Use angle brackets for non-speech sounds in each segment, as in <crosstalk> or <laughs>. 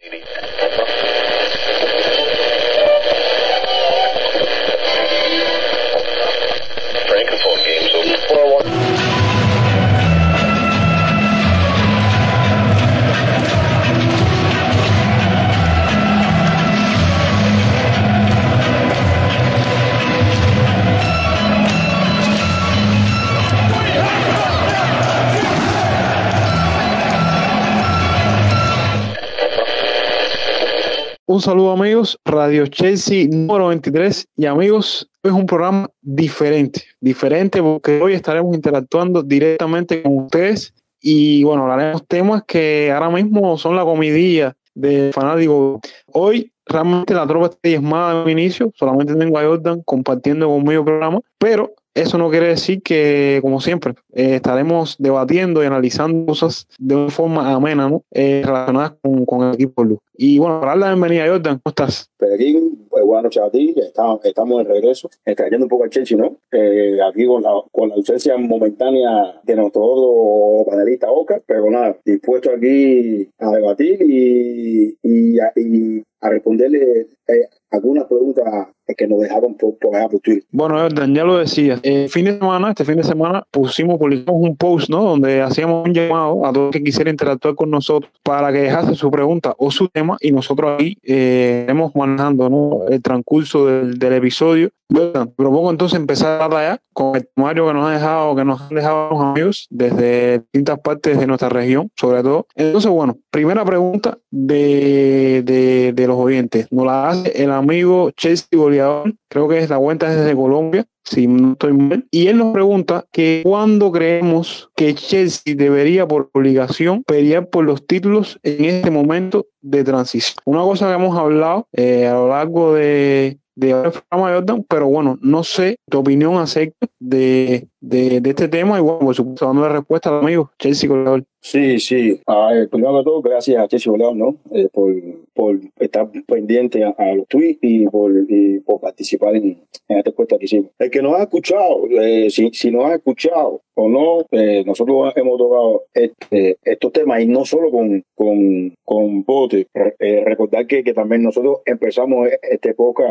Maybe. Un saludo amigos, Radio Chelsea número 23 y amigos, es un programa diferente, diferente porque hoy estaremos interactuando directamente con ustedes y bueno, hablaremos temas que ahora mismo son la comidilla de fanáticos. Hoy realmente la tropa está diezmada en inicio, solamente tengo a Jordan compartiendo conmigo el programa, pero eso no quiere decir que, como siempre, eh, estaremos debatiendo y analizando cosas de una forma amena, ¿no? Eh, relacionadas con, con, el equipo Luz. Y bueno, para darle la bienvenida, Jordan, ¿cómo estás? Pedrín, pues, buenas noches a ti, estamos, estamos de regreso, extrayendo un poco al Chelsea, ¿no? Eh, aquí con la, con la ausencia momentánea de nuestro otro panelista Oca, pero nada, dispuesto aquí a debatir y, y, a, y a responderle eh, algunas preguntas que nos dejaron por, por, por Twitter. Bueno, Jordan, ya lo decía, el fin de semana, este fin de semana, pusimos, publicamos un post, ¿no? Donde hacíamos un llamado a todo el que quisiera interactuar con nosotros para que dejase su pregunta o su tema y nosotros ahí eh, manejando el transcurso del episodio. Bueno, propongo entonces empezar allá con el temario que nos ha dejado, que nos han dejado los amigos desde distintas partes de nuestra región, sobre todo. Entonces, bueno, primera pregunta de, de, de los oyentes. Nos la hace el amigo Chelsea Goleador, creo que es la cuenta desde Colombia, si no estoy mal. Y él nos pregunta que cuándo creemos que Chelsea debería por obligación pelear por los títulos en este momento de transición. Una cosa que hemos hablado eh, a lo largo de, de programa Jordan, pero bueno, no sé tu opinión acerca de, de, de, este tema y bueno, por supuesto, dando la respuesta amigo Chelsea Goleador. Sí, sí. Ah, primero que todo, gracias a Chelsea Goleador, ¿no? Eh, por, por estar pendiente a, a, los tweets y por, y por participar en, en esta encuesta que hicimos. El que nos ha escuchado, eh, si, si nos ha escuchado o no, eh, nosotros hemos tocado este, estos temas y no solo con, con, con Bote. Eh, recordar que, que también nosotros empezamos esta época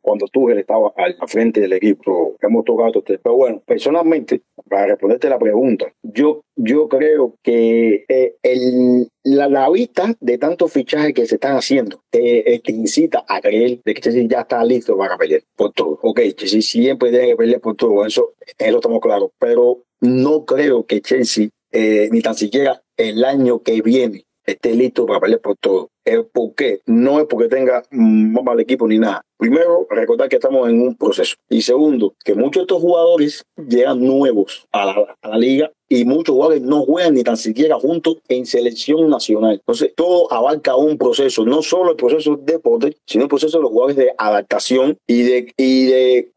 cuando tú estaba al, frente del equipo. Hemos tocado temas. Pero bueno, personalmente, para responderte la pregunta, yo, yo creo que el, la, la, vista de tantos fichajes que se están haciendo te, te incita a creer de que Chelsea ya está listo para pelear por todo. Ok, Chelsea siempre tiene que pelear por todo, eso, eso estamos claros, pero no creo que Chelsea, eh, ni tan siquiera el año que viene, esté listo para pelear por todo. ¿Por qué? No es porque tenga mal equipo ni nada. Primero, recordar que estamos en un proceso. Y segundo, que muchos de estos jugadores llegan nuevos a la, liga y muchos jugadores no juegan ni tan siquiera juntos en selección nacional. Entonces, todo abarca un proceso, no solo el proceso de Potter, sino el proceso de los jugadores de adaptación y de, y de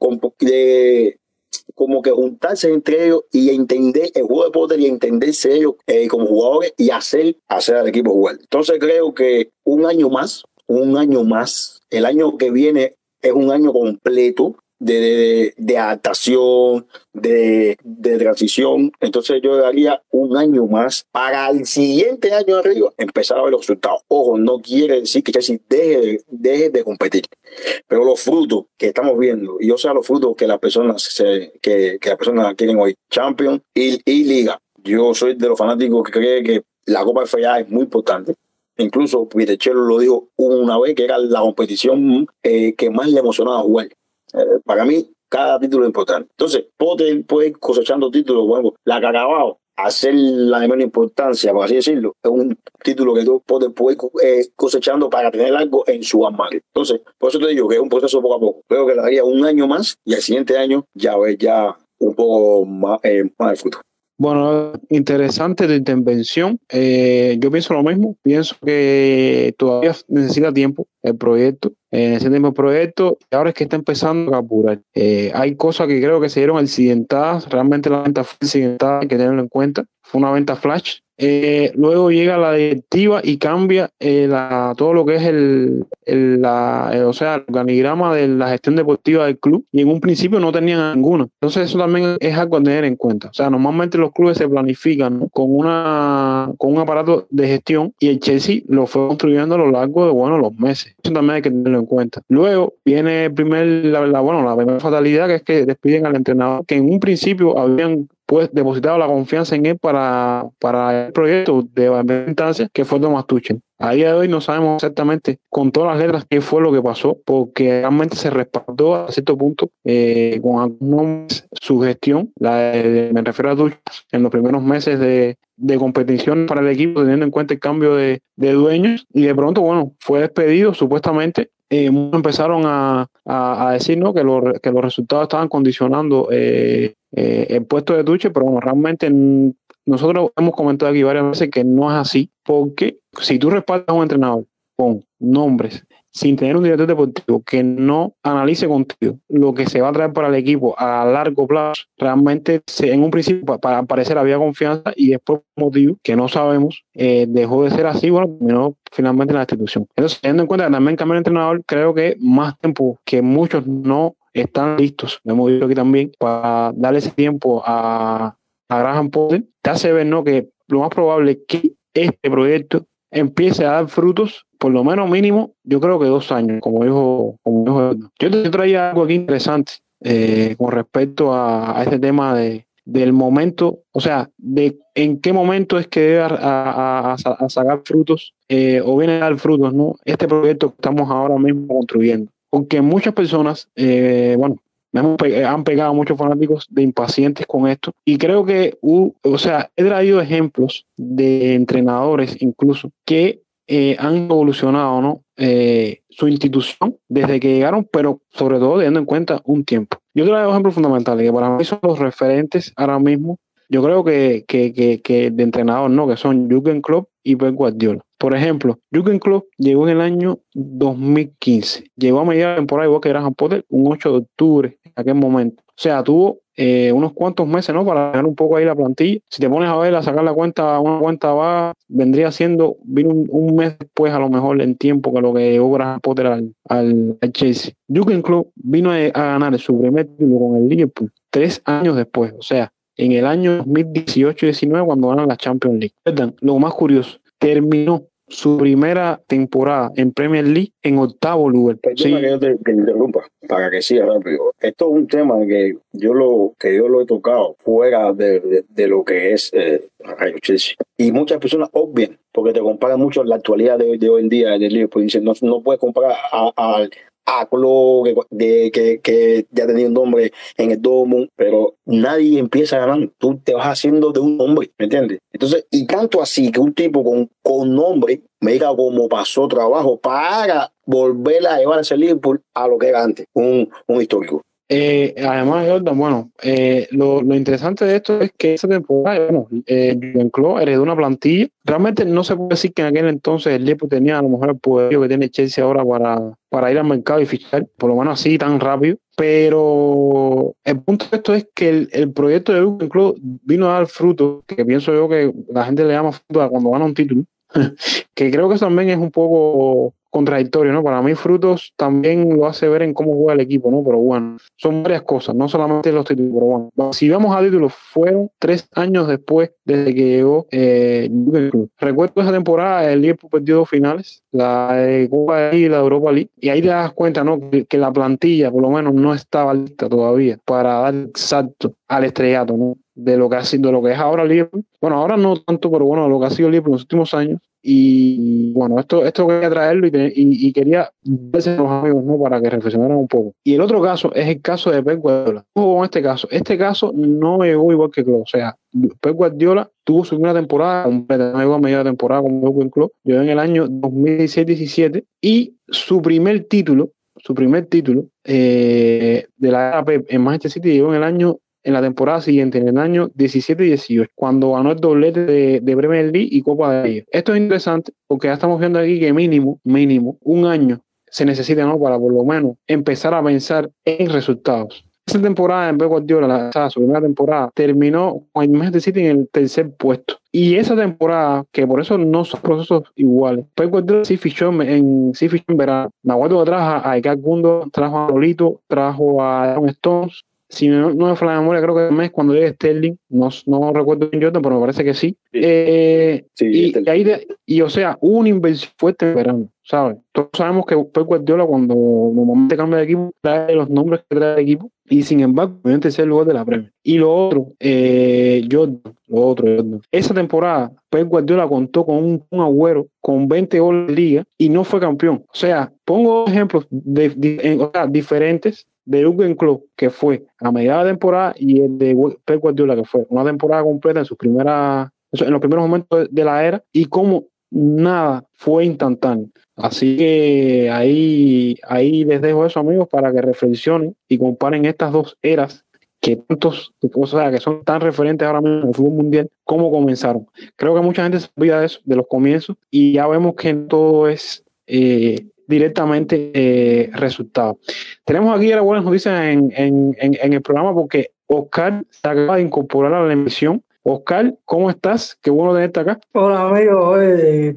como que juntarse entre ellos y entender el juego de Potter y entenderse ellos eh, como jugadores y hacer, hacer al equipo jugar. Entonces creo que un año más, un año más, el año que viene es un año completo de, de, adaptación, de, de, transición. Entonces yo daría un año más para el siguiente año arriba empezar a ver los resultados. Ojo, no quiere decir que Chelsea deje, deje de competir, pero los frutos que estamos viendo, y o sea, los frutos que las personas, que, que las personas quieren hoy, Champions y, y Liga. Yo soy de los fanáticos que cree que la Copa FA es muy importante. Incluso Vitechelo lo dijo una vez que era la competición eh, que más le emocionaba jugar. Eh, para mí, cada título es importante. Entonces, Potter puede ir cosechando títulos, bueno, la que acabado, hacer la de menos importancia, por así decirlo, es un título que tú Potter puede ir eh, cosechando para tener algo en su armario. Entonces, por eso te digo que es un proceso poco a poco. Creo que le daría un año más y al siguiente año ya ves ya un poco más, eh, más de fruto. Bueno, interesante tu intervención. Eh, yo pienso lo mismo. Pienso que todavía necesita tiempo el proyecto. Eh, necesita tiempo el proyecto ahora es que está empezando a apurar. Eh, hay cosas que creo que se dieron accidentadas. Realmente la venta fue accidentada, hay que tenerlo en cuenta. Fue una venta flash. Eh, luego llega la directiva y cambia eh, la, todo lo que es el, la, eh, o sea, el organigrama de la gestión deportiva del club y en un principio no tenían ninguno. Entonces eso también es algo a tener en cuenta. O sea, normalmente los clubes se planifican con, una, con un aparato de gestión y el Chelsea lo fue construyendo a lo largo de, bueno, los meses. Eso también hay que tenerlo en cuenta. Luego viene el primer, la, bueno, la primera fatalidad que es que despiden al entrenador, que en un principio habían pues depositado la confianza en él para, para el proyecto de instancia que fue Thomas Tuchel. A día de hoy no sabemos exactamente con todas las letras qué fue lo que pasó, porque realmente se respaldó a cierto punto eh, con algunos su gestión, la me refiero a Tuchel, en los primeros meses de, de competición para el equipo, teniendo en cuenta el cambio de, de dueños, y de pronto, bueno, fue despedido supuestamente eh, empezaron a, a, decir ¿no? que, que los resultados estaban condicionando eh, eh, el puesto de Tuche, pero bueno, realmente nosotros hemos comentado aquí varias veces que no es así, porque si tú respaldas a un entrenador con nombres sin tener un director deportivo que no analice contigo lo que se va a traer para el equipo a largo plazo, realmente en un principio para parecer había confianza y después motivo que no sabemos eh, dejó de ser así, bueno, terminó finalmente en la institución. Entonces, teniendo en cuenta que también cambió el entrenador, creo que más tiempo que muchos no están listos, me hemos dicho aquí también, para darle ese tiempo a, a Graham Potter, te hace ver ¿no? que lo más probable es que este proyecto empiece a dar frutos, por lo menos mínimo, yo creo que dos años, como dijo, como dijo Yo te traía algo aquí interesante eh, con respecto a, este tema de, del momento, o sea, de en qué momento es que debe a, sacar frutos eh, o viene a dar frutos, ¿no? Este proyecto que estamos ahora mismo construyendo. Porque muchas personas, eh, bueno, han pegado muchos fanáticos de impacientes con esto. Y creo que, o sea, he traído ejemplos de entrenadores incluso que eh, han evolucionado, ¿no? Eh, su institución desde que llegaron, pero sobre todo teniendo en cuenta un tiempo. Yo traigo ejemplos fundamentales que para mí son los referentes ahora mismo. Yo creo que, que, que, de entrenador, ¿no? Que son Jürgen Klopp y Pep Guardiola. Por ejemplo, Jürgen Klopp llegó en el año 2015. Llegó a media temporada igual que Graham Potter un 8 de octubre en aquel momento. O sea, tuvo eh, unos cuantos meses, ¿no? Para dejar un poco ahí la plantilla. Si te pones a ver, a sacar la cuenta, una cuenta va, vendría siendo, vino un, mes después a lo mejor en tiempo que lo que llegó Graham Potter al, al, Chelsea. Jürgen Klopp vino a, ganar su primer título con el Liverpool tres años después. O sea, en el año 2018-19 cuando ganan la Champions League. Lo más curioso, terminó su primera temporada en Premier League en octavo lugar. sí. que yo te, interrumpa, para que siga rápido. Esto es un tema que yo lo que yo lo he tocado fuera de, de, lo que es eh. Y muchas personas obvian, porque te comparan mucho la actualidad de, de hoy en día del Liverpool. Dicen, no, no puedes comparar al a de, que, que ya tenía un nombre en el Dortmund, pero nadie empieza ganando. Tú te vas haciendo de un nombre, ¿me entiendes? Entonces, y tanto así que un tipo con, con nombre me diga cómo pasó trabajo para volver a llevar ese Liverpool a lo que era antes, un, un histórico. Eh, además, Jordan, bueno, eh, lo, interesante de esto es que esa temporada, bueno, eh, heredó una plantilla. Realmente no se puede decir que en aquel entonces el Liverpool tenía a lo mejor el poder que tiene Chelsea ahora para, para ir al mercado y fichar, por lo menos así tan rápido. Pero el punto de esto es que el, el proyecto de Jürgen Klopp vino a dar fruto, que pienso yo que la gente le llama fruto a cuando gana un título, <laughs> que creo que también es un poco contradictorio, ¿no? Para mí Frutos también lo hace ver en cómo juega el equipo, ¿no? Pero bueno, son varias cosas, no solamente los títulos, pero bueno, si vamos a títulos, fueron tres años después desde que llegó eh, Recuerdo esa temporada, el Liverpool perdió dos finales, la de Copa y la de Europa League, y ahí te das cuenta, ¿no? Que, la plantilla, por lo menos, no estaba lista todavía para dar salto al estrellato, ¿no? De lo que ha sido, lo que es ahora Liverpool. Bueno, ahora no tanto, pero bueno, lo que ha sido Liverpool en los últimos años y bueno, esto, esto quería traerlo y, y, quería verse los amigos ¿no? para que reflexionaran un poco. Y el otro caso es el caso de Pep Guardiola. con este caso. Este caso no llegó igual que Klopp. O sea, Pep Guardiola tuvo su primera temporada completa, no llegó a media temporada como Pep Klopp. Llegó en el año 2016-17 y su primer título, su primer título eh, de la era Pep en Manchester City llegó en el año en la temporada siguiente, en el año 17 y 18, cuando ganó el doblete de, de Premier League y Copa de Liga. Esto es interesante porque ya estamos viendo aquí que mínimo, mínimo, un año se necesita ¿no? para por lo menos empezar a pensar en resultados. esa temporada en Pep Guardiola, o sea, su primera temporada, terminó con el Manchester City en el tercer puesto. Y esa temporada, que por eso no son procesos iguales, Pep Guardiola sí fichó en, sí fichó en verano. Me acuerdo que trajo a Icar Gundo, trajo a Lolito, trajo a Aaron Stones, si no, no me falla la memoria, creo que el mes cuando llegue Sterling, no, no recuerdo bien Jordan, pero me parece que sí. Eh, y, ahí y, o sea, hubo una inversión fuerte en verano, ¿sabes? Todos sabemos que Pep Guardiola cuando normalmente cambia de equipo, trae los nombres que trae el equipo, y sin embargo, en tercer lugar de la Premier. Y lo otro, eh, Jordan, lo otro, Jordan. Esa temporada, Pep Guardiola contó con un, un agüero con 20 goles de liga y no fue campeón. O sea, pongo ejemplos de, diferentes de Jürgen Klopp, que fue a mediada de temporada, y el de Pep Guardiola, que fue una temporada completa en sus primeras, en los primeros momentos de la era, y como nada fue instantáneo. Así que ahí, ahí les dejo eso, amigos, para que reflexionen y comparen estas dos eras que tantos, o sea, que son tan referentes ahora mismo en el fútbol mundial, cómo comenzaron. Creo que mucha gente se olvida de eso, de los comienzos, y ya vemos que todo es eh, directamente eh, resultado. Tenemos aquí las buenas noticias en, en, en, el programa porque Oscar se acaba de incorporar a la emisión. Oscar, ¿cómo estás? Qué bueno tenerte acá. Hola, amigo.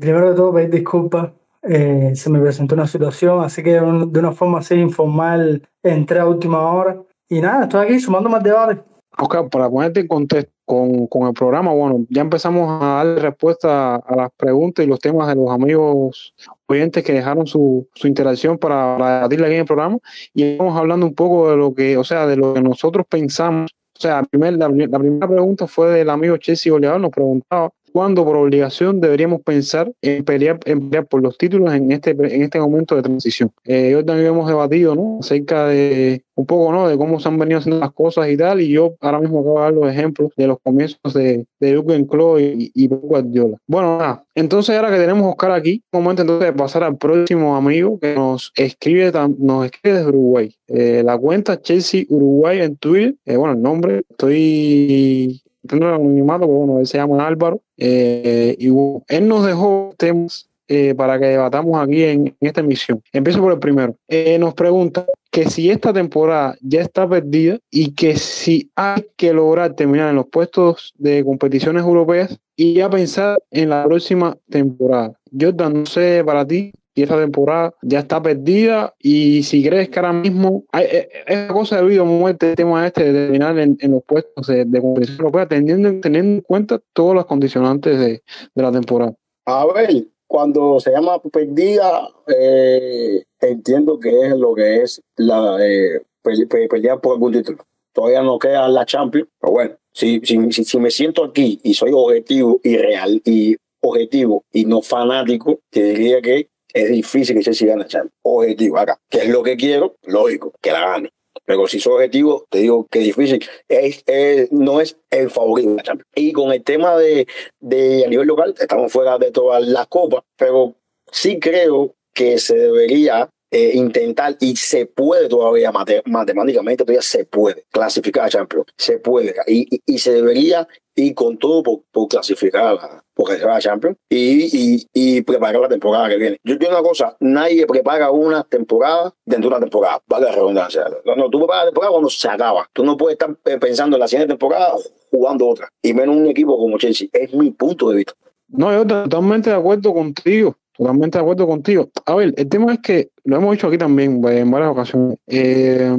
primero de todo, pedir disculpas. Eh, se me presentó una situación, así que de una forma así informal entré a última hora. Y nada, estoy aquí sumando más debate. Oscar, para ponerte en contexto con, con, el programa, bueno, ya empezamos a dar respuesta a las preguntas y los temas de los amigos oyentes que dejaron su, su interacción para, para debatirle aquí en el programa y estamos hablando un poco de lo que, o sea, de lo que nosotros pensamos. O sea, primer, la, primera pregunta fue del amigo Chelsea Oleador, nos preguntaba cuándo por obligación deberíamos pensar en pelear, en pelear por los títulos en este, en este momento de transición. Eh, hoy también hemos debatido ¿no? acerca de un poco ¿no? de cómo se han venido haciendo las cosas y tal, y yo ahora mismo acabo de dar los ejemplos de los comienzos de, de Jürgen Klopp y, y Guardiola. Bueno, nada, entonces ahora que tenemos Oscar aquí, momento entonces de pasar al próximo amigo que nos escribe, nos escribe desde Uruguay. Eh, la cuenta Chelsea Uruguay en Twitter, eh, bueno, el nombre, estoy el anonimato, bueno, él se llama Álvaro, eh, y él nos dejó temas eh, para que debatamos aquí en, esta emisión. Empiezo por el primero. Eh, nos pregunta que si esta temporada ya está perdida y que si hay que lograr terminar en los puestos de competiciones europeas y ya pensar en la próxima temporada. Jordan, no sé para ti y esa temporada ya está perdida y si crees que ahora mismo hay, eh, esa cosa de vida muerte el tema este de terminar en, los puestos de, competición europea teniendo, teniendo en cuenta todos los condicionantes de, la temporada. A ver, cuando se llama perdida, eh, entiendo que es lo que es la eh, pelear por algún título. Todavía no queda la Champions, pero bueno, si, si, si, me siento aquí y soy objetivo y real y objetivo y no fanático, te diría que es difícil que Chelsea gane Champions. Objetivo acá. ¿Qué es lo que quiero? Lógico, que la gane. Pero si soy objetivo, te digo que es difícil. Es, no es el favorito de la Champions. Y con el tema de, de a nivel local, estamos fuera de todas las copas, pero sí creo que se debería eh, intentar y se puede todavía matemáticamente, todavía se puede clasificar a Champions, se puede y, y, se debería ir con todo por, por clasificar a, se va a Champions y, y, y, preparar la temporada que viene. Yo digo una cosa, nadie prepara una temporada dentro de una temporada, vale la redundancia. No, no, tú preparas la temporada cuando se acaba. Tú no puedes estar eh, pensando en la siguiente temporada jugando otra, y menos un equipo como Chelsea. Es mi punto de vista. No, yo totalmente de acuerdo contigo. Totalmente de acuerdo contigo. A ver, el tema es que, lo hemos dicho aquí también pues, en varias ocasiones, eh,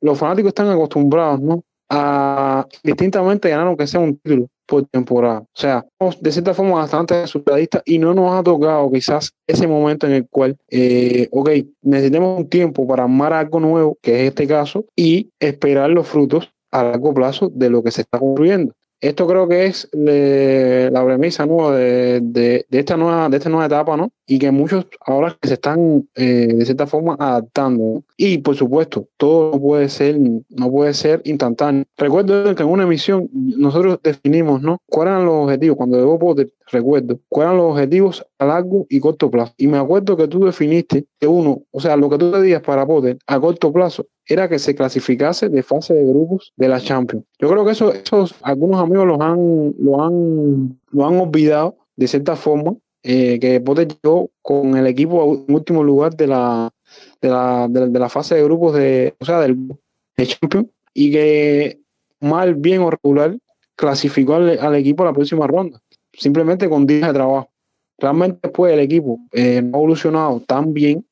los fanáticos están acostumbrados, ¿no? A distintamente ganar aunque sea un título por temporada. O sea, de cierta forma bastante resultadistas y no nos ha tocado quizás ese momento en el cual, eh, ok, necesitamos un tiempo para armar algo nuevo, que es este caso, y esperar los frutos a largo plazo de lo que se está construyendo esto creo que es la premisa ¿no? de, de, esta nueva, de esta nueva etapa, ¿no? Y que muchos ahora se están eh, de cierta forma adaptando. Y por supuesto, todo no puede ser, no puede ser instantáneo. Recuerdo que en una emisión nosotros definimos, ¿no? ¿Cuáles eran los objetivos? Cuando debo poder, recuerdo, cuáles eran los objetivos a largo y corto plazo. Y me acuerdo que tú definiste que uno, o sea, lo que tú pedías para poder a corto plazo era que se clasificase de fase de grupos de la Champions. Yo creo que eso, esos algunos amigos lo han, lo han, lo han olvidado de cierta forma, eh, que Potter llegó con el equipo en último lugar de la, de la, de, la fase de grupos de, o sea, del de Champions y que mal, bien o regular clasificó al, equipo a la próxima ronda, simplemente con días de trabajo. Realmente después el equipo eh, no ha evolucionado tan bien,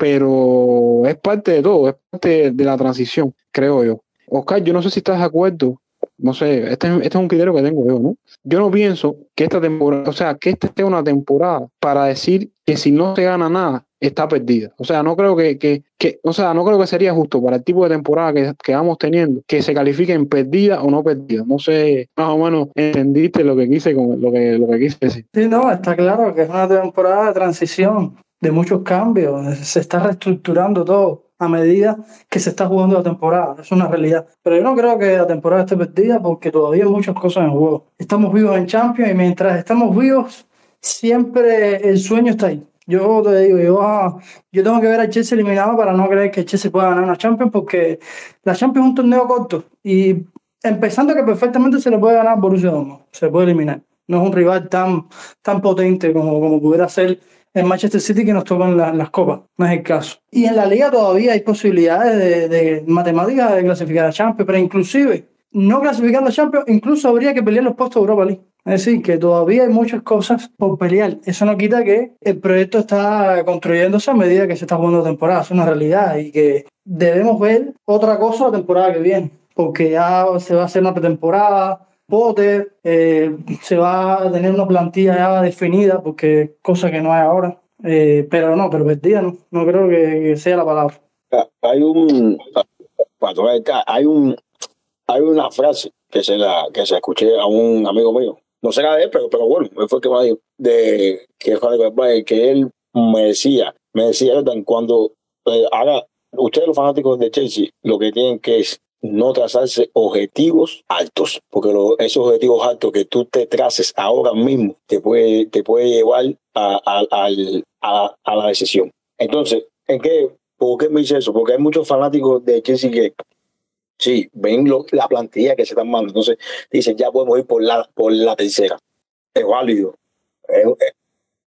pero es parte de todo, es parte de la transición, creo yo. Oscar, yo no sé si estás de acuerdo no sé, este, este, es un criterio que tengo yo, ¿no? Yo no pienso que esta temporada, o sea, que esta sea una temporada para decir que si no se gana nada, está perdida. O sea, no creo que, que, que o sea, no creo que sería justo para el tipo de temporada que, que vamos teniendo que se califique en perdida o no perdida. No sé, más o menos entendiste lo que quise con lo que, lo que quise decir. Sí, no, está claro que es una temporada de transición, de muchos cambios, se está reestructurando todo a medida que se está jugando la temporada. Es una realidad. Pero yo no creo que la temporada esté perdida porque todavía hay muchas cosas en juego. Estamos vivos en Champions y mientras estamos vivos, siempre el sueño está ahí. Yo te digo, yo, ah, yo tengo que ver a Chelsea eliminado para no creer que Chelsea pueda ganar una Champions porque la Champions es un torneo corto y empezando que perfectamente se le puede ganar a Borussia Dortmund, se puede eliminar. No es un rival tan, tan potente como, como pudiera ser en Manchester City que nos tocan las copas, no es el caso. Y en la liga todavía hay posibilidades de, matemáticas de clasificar a Champions, pero inclusive no clasificando a Champions, incluso habría que pelear los puestos de Europa League. Es decir, que todavía hay muchas cosas por pelear. Eso no quita que el proyecto está construyéndose a medida que se está jugando la temporada. Es una realidad y que debemos ver otra cosa la temporada que viene. Porque ya se va a hacer una pretemporada, Potter, eh, se va a tener una plantilla ya definida, porque cosa que no hay ahora. Eh, pero no, pero perdida no, no creo que, sea la palabra. Ah, hay un, hay un, hay una frase que se la, que se escuché a un amigo mío. No será de él, pero, pero bueno, fue el que me dijo, de que, que él me decía, me decía, cuando eh, haga, ustedes los fanáticos de Chelsea, lo que tienen que es no trazarse objetivos altos, porque esos objetivos altos que tú te traces ahora mismo te puede, te puede llevar a, a, la decisión. Entonces, ¿en qué? ¿Por qué me dice eso? Porque hay muchos fanáticos de Chelsea que sí, ven la plantilla que se están mandando, entonces dicen, ya podemos ir por la, por la tercera. Es válido.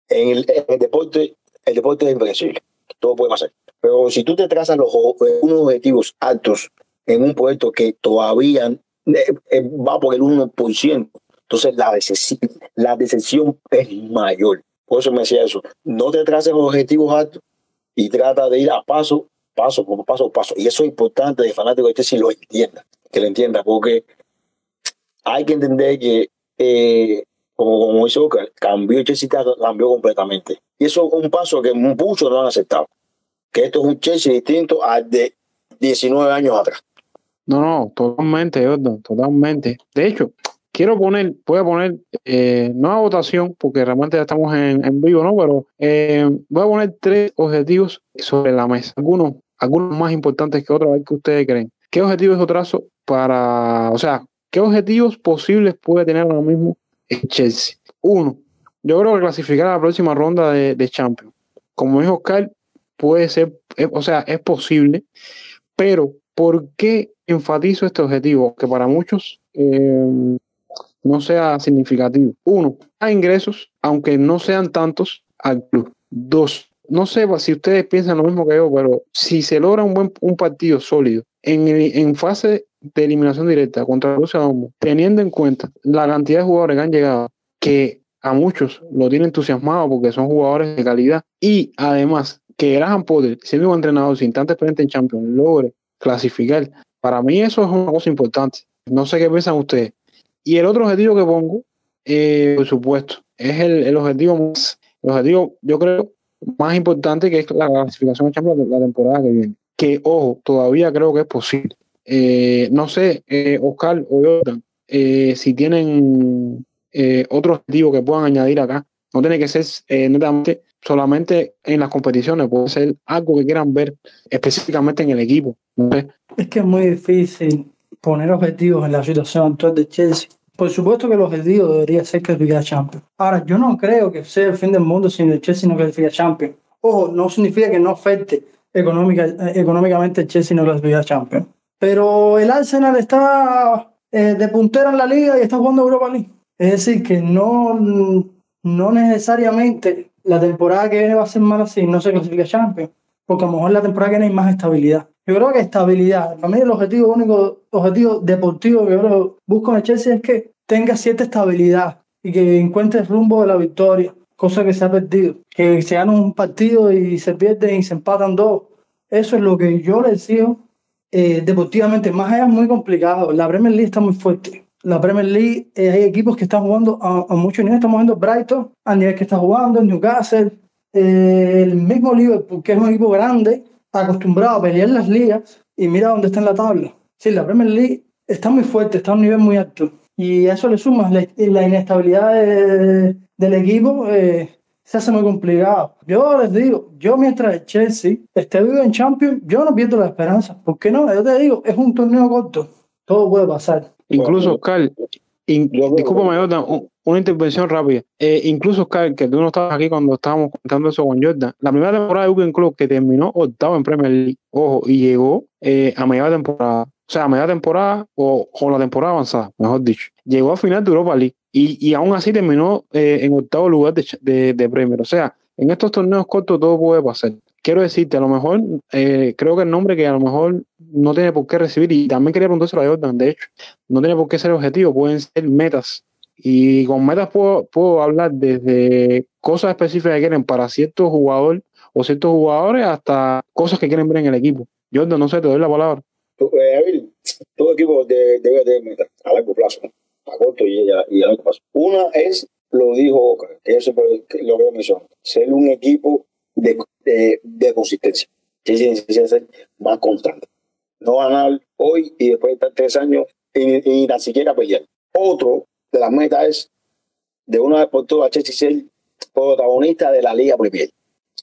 En el, deporte, el deporte es impredecible. Todo puede pasar. Pero si tú te trazas los, unos objetivos altos en un puesto que todavía eh, eh, va por el 1%. Entonces la decepción, la decepción es mayor. Por eso me decía eso. No te traces objetivos altos y trata de ir a paso, paso, paso, paso. Y eso es importante de fanático este si lo entienda, que lo entienda, porque hay que entender que, eh, como, como dice Oscar, cambió Chelsea, cambió completamente. Y eso es un paso que muchos no han aceptado. Que esto es un Chelsea distinto al de 19 años atrás. No, no, totalmente, Jordan, totalmente. De hecho, quiero poner, voy a poner, eh, no a votación, porque realmente ya estamos en, vivo, ¿no? Pero eh, voy a poner tres objetivos sobre la mesa. Algunos, algunos más importantes que otros, a ver qué ustedes creen. ¿Qué objetivos yo trazo para, o sea, qué objetivos posibles puede tener ahora mismo el Chelsea? Uno, yo creo que clasificar a la próxima ronda de, de Champions. Como dijo Oscar, puede ser, eh, o sea, es posible, pero ¿por qué enfatizo este objetivo, que para muchos eh, no sea significativo. Uno, hay ingresos, aunque no sean tantos, al club. Dos, no sé si ustedes piensan lo mismo que yo, pero si se logra un buen un partido sólido en, en fase de eliminación directa contra Rusia teniendo en cuenta la cantidad de jugadores que han llegado, que a muchos lo tienen entusiasmado porque son jugadores de calidad, y además que Graham Potter, siendo un entrenador sin tanta experiencia en Champions, logre clasificar para mí eso es una cosa importante. No sé qué piensan ustedes. Y el otro objetivo que pongo, eh, por supuesto, es el, objetivo más, el objetivo, yo creo, más importante que es la clasificación de la temporada que viene. Que, ojo, todavía creo que es posible. Eh, no sé, eh, Oscar o Jordan, si tienen otro objetivo que puedan añadir acá. No tiene que ser netamente solamente en las competiciones, puede ser algo que quieran ver específicamente en el equipo. Es que es muy difícil poner objetivos en la situación actual de Chelsea. Por supuesto que el objetivo debería ser clasificar a Champions. Ahora, yo no creo que sea el fin del mundo si el Chelsea no clasifica Champions. Ojo, no significa que no afecte económica, económicamente el Chelsea no clasifica Champions. Pero el Arsenal está eh, de puntera en la liga y está jugando Europa League. Es decir, que no, no necesariamente la temporada que viene va a ser mala si no se clasifica Champions porque a lo mejor la temporada que viene hay más estabilidad. Yo creo que estabilidad. Para mí el objetivo único, objetivo deportivo que yo busco en el Chelsea es que tenga cierta estabilidad y que encuentre el rumbo de la victoria, cosa que se ha perdido. Que se gana un partido y se pierde y se empatan dos. Eso es lo que yo le exijo eh, deportivamente. Más allá es muy complicado. La Premier League está muy fuerte. La Premier League eh, hay equipos que están jugando a, a muchos niveles. Estamos viendo Brighton, a nivel que está jugando, Newcastle, eh, el mismo Liverpool, que es un equipo grande, acostumbrado a pelear las ligas, y mira dónde está en la tabla. Sí, la Premier League está muy fuerte, está a un nivel muy alto. Y eso le sumas la, la inestabilidad de, del equipo, eh, se hace muy complicado. Yo les digo, yo mientras el Chelsea esté vivo en Champions, yo no pierdo la esperanza. ¿Por qué no? Yo te digo, es un torneo corto. Todo puede pasar. Incluso, Oscar, in, discúlpame, Jordan, una intervención rápida. Eh, incluso, Oscar, que tú no estabas aquí cuando estábamos contando eso con Jordan. La primera temporada de Jürgen Klopp que terminó octavo en Premier League, ojo, y llegó eh, a media temporada. O sea, a media temporada o con la temporada avanzada, mejor dicho. Llegó a final de Europa League y, y aún así terminó eh, en octavo lugar de, de, de Premier. O sea, en estos torneos cortos todo puede pasar quiero decirte, a lo mejor, eh, creo que el nombre que a lo mejor no tiene por qué recibir, y también quería preguntárselo a Jordan, de hecho, no tiene por qué ser objetivo, pueden ser metas. Y con metas puedo, puedo hablar desde cosas específicas que quieren para ciertos jugadores o ciertos jugadores hasta cosas que quieren ver en el equipo. Jordan, no sé, te doy la palabra. Eh, todo equipo debe tener metas a largo plazo, a corto y a, y largo plazo. Una es, lo dijo, que eso es lo que mencionó, ser un equipo de, de, de consistencia. Necesita ser más constante. No ganar hoy y después de estar tres años y, y ni siquiera pelear. Otro de las metas es de una vez por todas Chelsea ser protagonista de la Liga Premier.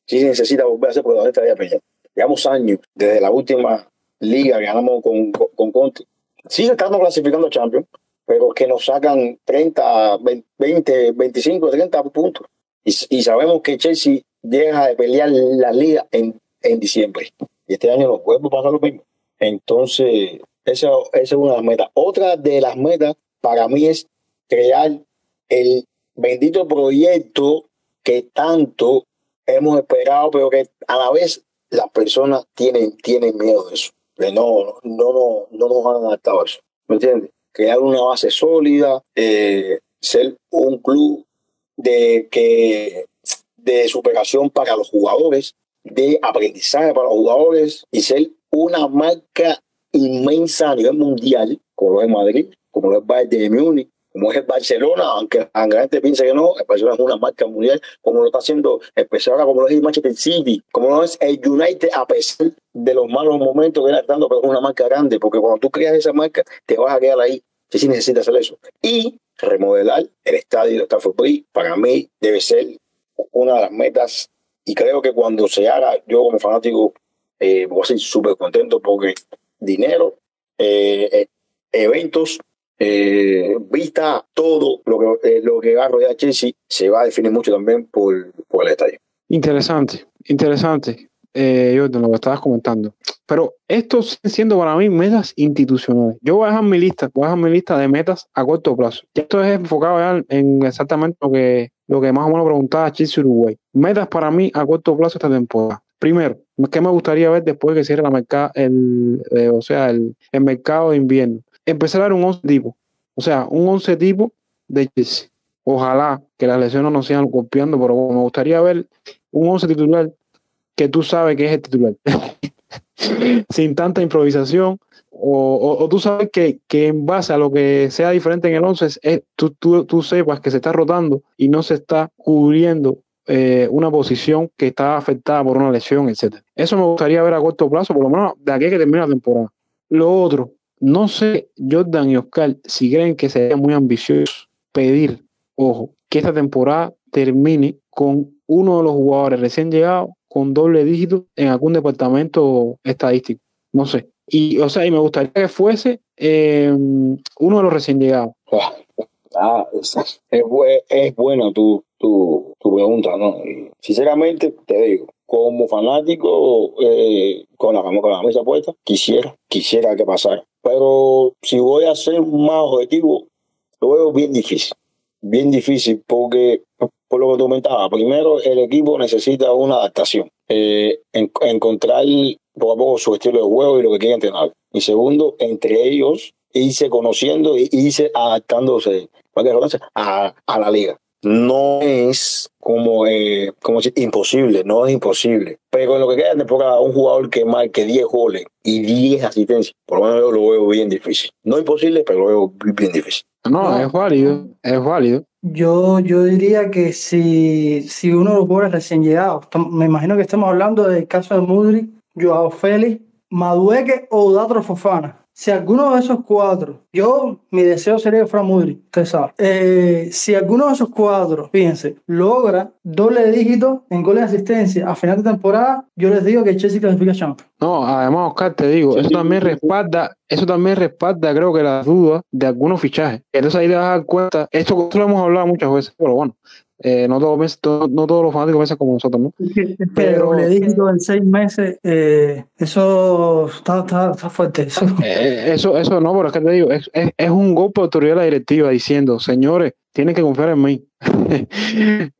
Chelsea necesita volver a ser protagonista de la Liga Premier. Llevamos años desde la última liga que ganamos con, con, con Conte. Sigue estando clasificando Champions, pero que nos sacan 30, 20, 25, 30 puntos. Y, y sabemos que Chelsea deja de pelear la liga en, en diciembre. Y este año los puede pasar lo mismo. Entonces, esa, esa es una de las metas. Otra de las metas para mí es crear el bendito proyecto que tanto hemos esperado, pero que a la vez las personas tienen, tienen miedo de eso. Que no, no, no, no nos han adaptado a eso. ¿Me entiendes? Crear una base sólida, eh, ser un club de que de superación para los jugadores, de aprendizaje para los jugadores y ser una marca inmensa a nivel mundial, como lo es Madrid, como lo es Bayern de Múnich, como es el Barcelona, aunque la gente piense que no, el Barcelona es una marca mundial, como lo está haciendo especial ahora, como lo es el Manchester City, como lo es el United, a pesar de los malos momentos que está dando, pero es una marca grande, porque cuando tú creas esa marca, te vas a quedar ahí. Sí, sí necesitas hacer eso. Y remodelar el estadio de Stafford Bridge, para mí, debe ser una de las metas y creo que cuando se haga, yo como fanático eh, voy a ser súper contento porque dinero, eh, eh, eventos, vista, todo lo que, lo que va a rodear Chelsea se va a definir mucho también por, por el estadio. Interesante, interesante. Eh, Jordan, lo que estabas comentando. Pero esto siendo para mí metas institucionales. Yo voy a dejar mi lista, voy a dejar mi lista de metas a corto plazo. Esto es enfocado ya en exactamente lo que, lo que más o menos preguntaba Chelsea Uruguay. Metas para mí a corto plazo esta temporada. Primero, ¿qué me gustaría ver después de que cierre la mercado, el, eh, o sea, el, el, mercado de invierno? Empezar a ver un 11 tipo. O sea, un 11 tipo de Chelsea. Ojalá que las lesiones no sigan golpeando, pero me gustaría ver un 11 titular que tú sabes que es el titular. <laughs> Sin tanta improvisación. O, o, tú sabes que, que, en base a lo que sea diferente en el 11, es, tú, tú, tú, sepas que se está rotando y no se está cubriendo eh, una posición que está afectada por una lesión, etc. Eso me gustaría ver a corto plazo, por lo menos de aquí que termine la temporada. Lo otro, no sé, Jordan y Oscar, si creen que sería muy ambicioso pedir, ojo, que esta temporada termine con uno de los jugadores recién llegados con doble dígito en algún departamento estadístico. No sé. Y, o sea, y me gustaría que fuese eh, uno de los recién llegados. Ah, es, es, buena tu, tu, tu, pregunta, ¿no? Sinceramente, te digo, como fanático, eh, con, la, con la mesa puesta, quisiera, quisiera que pasara. Pero si voy a ser más objetivo, lo veo bien difícil. bien difícil porque, por lo que tú comentabas, primero el equipo necesita una adaptación, eh, en- encontrar poco a poco su estilo de juego y lo que quiere entrenar. Y segundo, entre ellos, irse conociendo y irse adaptándose a, a la liga. No es como, eh, como imposible, no es imposible. Pero en lo que queda de temporada, un jugador que marque 10 goles y 10 asistencias, por lo menos yo lo veo bien difícil. No imposible, pero lo veo bien difícil. No, es válido, es válido. Yo, yo diría que si, si uno de los jugadores recién llegados, me imagino que estamos hablando del caso de Mudri, Joao Félix, Madueque o Datro Fofana. Si alguno de esos cuatro, yo, mi deseo sería que fuera Mudri, usted sabe. Eh, si alguno de esos cuatro, fíjense, logra doble dígito en goles de asistencia a final de temporada, yo les digo que Chelsea clasifica Champions. No, además, Oscar, te digo, eso también respalda, eso también respalda, creo que las dudas de algunos fichajes. Entonces ahí te vas a dar cuenta, esto lo hemos hablado muchas veces, pero bueno, eh, no, todos, to- no todos los fanáticos piensan como nosotros, ¿no? <laughs> Pero- doble dígito en seis meses, eh, eso está, está, está fuerte. Eso. <laughs> Eh, eso, eso no, pero es que te digo, es, es, es un golpe de autoridad de la directiva diciendo, señores, tienen que confiar en mí. <laughs>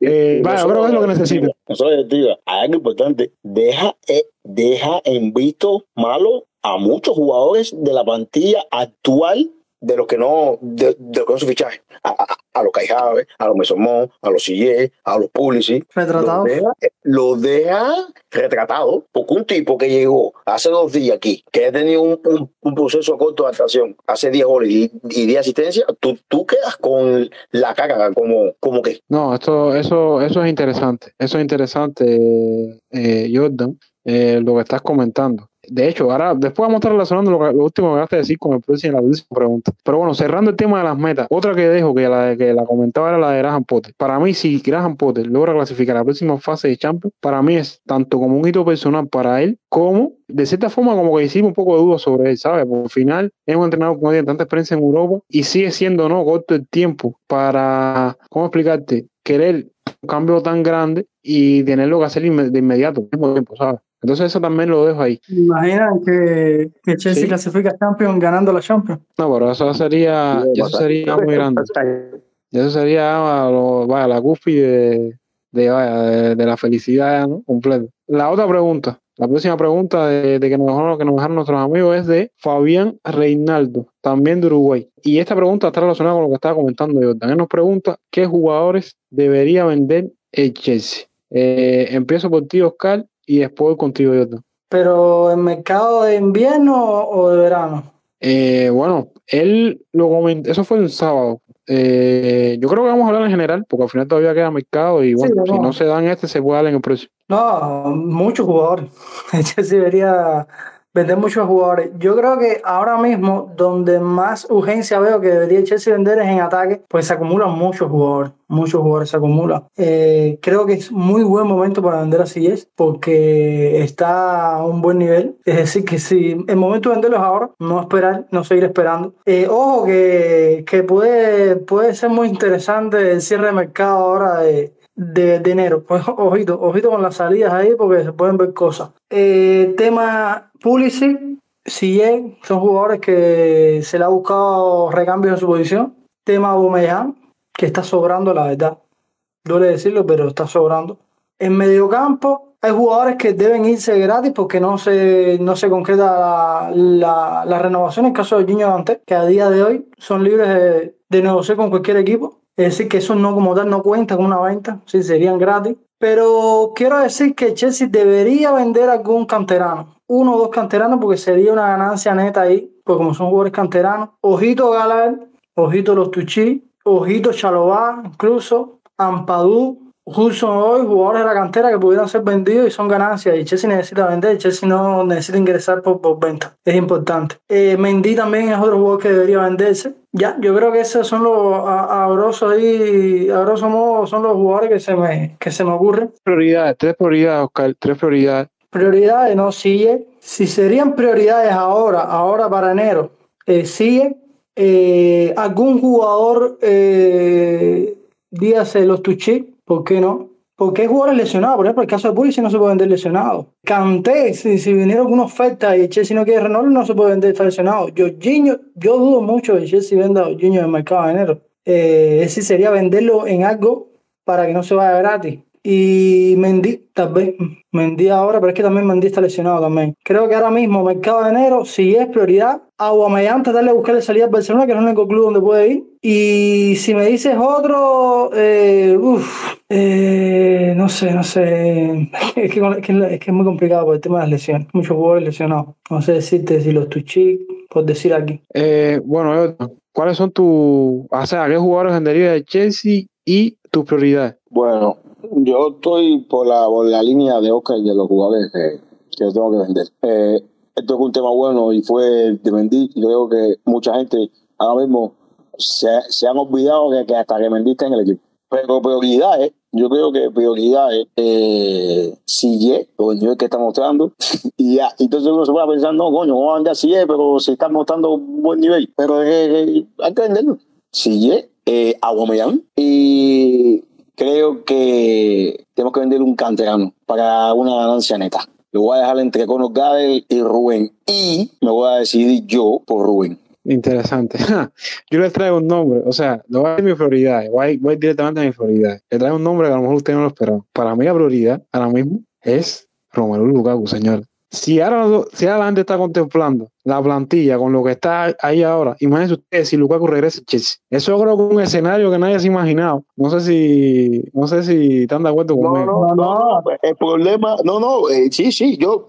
eh, vaya, que es lo que necesito. Eso es directiva. Hay algo importante. Deja, eh, deja en visto malo a muchos jugadores de la plantilla actual de los que no, de, de los que no se fichaje. A, a, a los Caijave, a los Mesomón, a los Sillé, a los Pulisic. Retratados. Lo deja, lo deja retratado porque un tipo que llegó hace dos días aquí, que ha tenido un, un, un proceso corto de adaptación, hace 10 goles y, y 10 asistencias, tú, tú quedas con la cara como, como que No, esto, eso, eso es interesante. Eso es interesante, eh, Jordan, eh, lo que estás comentando. De hecho, ahora después vamos a estar relacionando lo, último que acabaste de decir con el próximo, la próxima pregunta. Pero bueno, cerrando el tema de las metas, otra que dejo, que la, que la comentaba era la de Graham Potter. Para mí, si Graham Potter logra clasificar a la próxima fase de Champions, para mí es tanto como un hito personal para él, como de cierta forma como que hicimos un poco de duda sobre él, ¿sabes? Al final es un entrenador que tanta experiencia en Europa y sigue siendo, ¿no? Corto el tiempo para, ¿cómo explicarte? Querer un cambio tan grande y tenerlo que hacer de inmediato, ¿sabes? Entonces eso también lo dejo ahí. Imaginan que, que Chelsea Sí. clasifica a Champions ganando la Champions. No, pero eso sería, eso sería muy grande. Eso sería lo- vaya, la cúspide de, de, vaya, de, de la felicidad ¿no? completa. La otra pregunta, la próxima pregunta de, de que, nos dejaron, que nos dejaron nuestros amigos es de Fabián Reinaldo, también de Uruguay. Y esta pregunta está relacionada con lo que estaba comentando Jordan. Él nos pregunta qué jugadores debería vender el Chelsea. Eh, empiezo por ti, Oscar, y después contigo, Jordan. Pero en mercado de invierno o de verano. Eh, bueno, él lo comentó, eso fue un sábado. Eh, yo creo que vamos a hablar en general, porque al final todavía queda mercado y bueno, si no se dan este, se puede dar en el próximo. No, muchos jugadores. <laughs> El Chelsea debería vender muchos jugadores. Yo creo que ahora mismo, donde más urgencia veo que debería el Chelsea vender es en ataque, pues se acumulan muchos jugadores. Muchos jugadores se acumulan. Eh, creo que es muy buen momento para vender a Silles porque está a un buen nivel. Es decir, que si el momento de venderlos ahora, no esperar, no seguir esperando. Eh, ojo que, que puede, puede ser muy interesante el cierre de mercado ahora de, de, de enero. Pues ojito, ojito con las salidas ahí porque se pueden ver cosas. Eh, tema Pulisic, CJ, son jugadores que se le ha buscado recambios en su posición. Tema Aubameyang, que está sobrando, la verdad. Duele decirlo, pero está sobrando. En mediocampo hay jugadores que deben irse gratis porque no se, no se concreta la, la, la renovación. En el caso de Gino Dante, que a día de hoy son libres de, de negociar con cualquier equipo. Es decir, que eso no como tal no cuenta con una venta, sí, serían gratis. Pero quiero decir que Chelsea debería vender algún canterano, uno o dos canteranos, porque sería una ganancia neta ahí, porque como son jugadores canteranos. Ojito Gallagher, ojito Los Tuchi, ojito Chalobah, incluso Ampadú, Hudson hoy, jugadores de la cantera que pudieran ser vendidos y son ganancias. Y Chelsea necesita vender, Chelsea no necesita ingresar por, por venta. Es importante. Eh, Mendy también es otro jugador que debería venderse. Ya, yo creo que esos son los, a, a grosso ahí, a grosso modo, son los jugadores que se me, que se me ocurren. Prioridades, tres prioridades, Oscar, tres prioridades. Prioridades, no sigue. Si serían prioridades ahora, ahora para enero, eh, sigue. Eh, algún jugador, eh, dígase los Tuchí, ¿por qué no? Porque hay jugadores lesionados, por ejemplo, el caso de Pulisic no se puede vender lesionado. Canté, si, si viniera alguna oferta y Chelsea no quiere renovarlo, no se puede vender, está lesionado. Yo dudo mucho de Chelsea venda a Jorginho en el mercado de enero. eh, es decir, sería venderlo en algo para que no se vaya gratis. Y Mendy, tal vez, Mendy ahora, pero es que también Mendy está lesionado también. Creo que ahora mismo, mercado de enero, si es prioridad, Aguamellán tratarle de buscarle salida a Barcelona, que es el único club donde puede ir. Y si me dices otro, eh, uff, eh, no sé, no sé. <laughs> Es que, es, que, es, que, es muy complicado por el tema de las lesiones. Muchos jugadores lesionados. No sé decirte si los Tuchik, por decir aquí. Eh, bueno, ¿cuáles son tus. O sea, ¿qué jugadores venderías de Chelsea y tus prioridades? Bueno, yo estoy por la, la línea de Oscar y de los jugadores que, que tengo que vender. Eh, esto es un tema bueno y fue de Mendy. Yo creo que mucha gente ahora mismo se, se han olvidado que, que, hasta que Mendy está en el equipo. Pero prioridades, yo creo que prioridades, eh, sigue por el que está mostrando. <laughs> y ya, entonces uno se va a pensar, no, coño, vamos a vender sigue, pero se está mostrando un buen nivel. Pero hay que venderlo. Sigue, eh, Aguamellán y creo que tenemos que vender un canterano para una ganancia neta. Lo voy a dejar entre Conor Gabel y Rubén. Y me voy a decidir yo por Rubén. Interesante. <laughs> Yo les traigo un nombre, o sea, no voy a decir mi prioridad, voy, voy directamente a mi prioridad. Le traigo un nombre que a lo mejor usted no lo esperaba. Para mí la prioridad ahora mismo es Romelu Lukaku, señor. Si ahora, si ahora la gente está contemplando la plantilla con lo que está ahí ahora, imagínense ustedes si Lukaku regresa a Chelsea. Eso creo que es un escenario que nadie se ha imaginado. No sé si, no sé si están de acuerdo conmigo. No, no, no, el problema, no, no, eh, sí, sí, yo,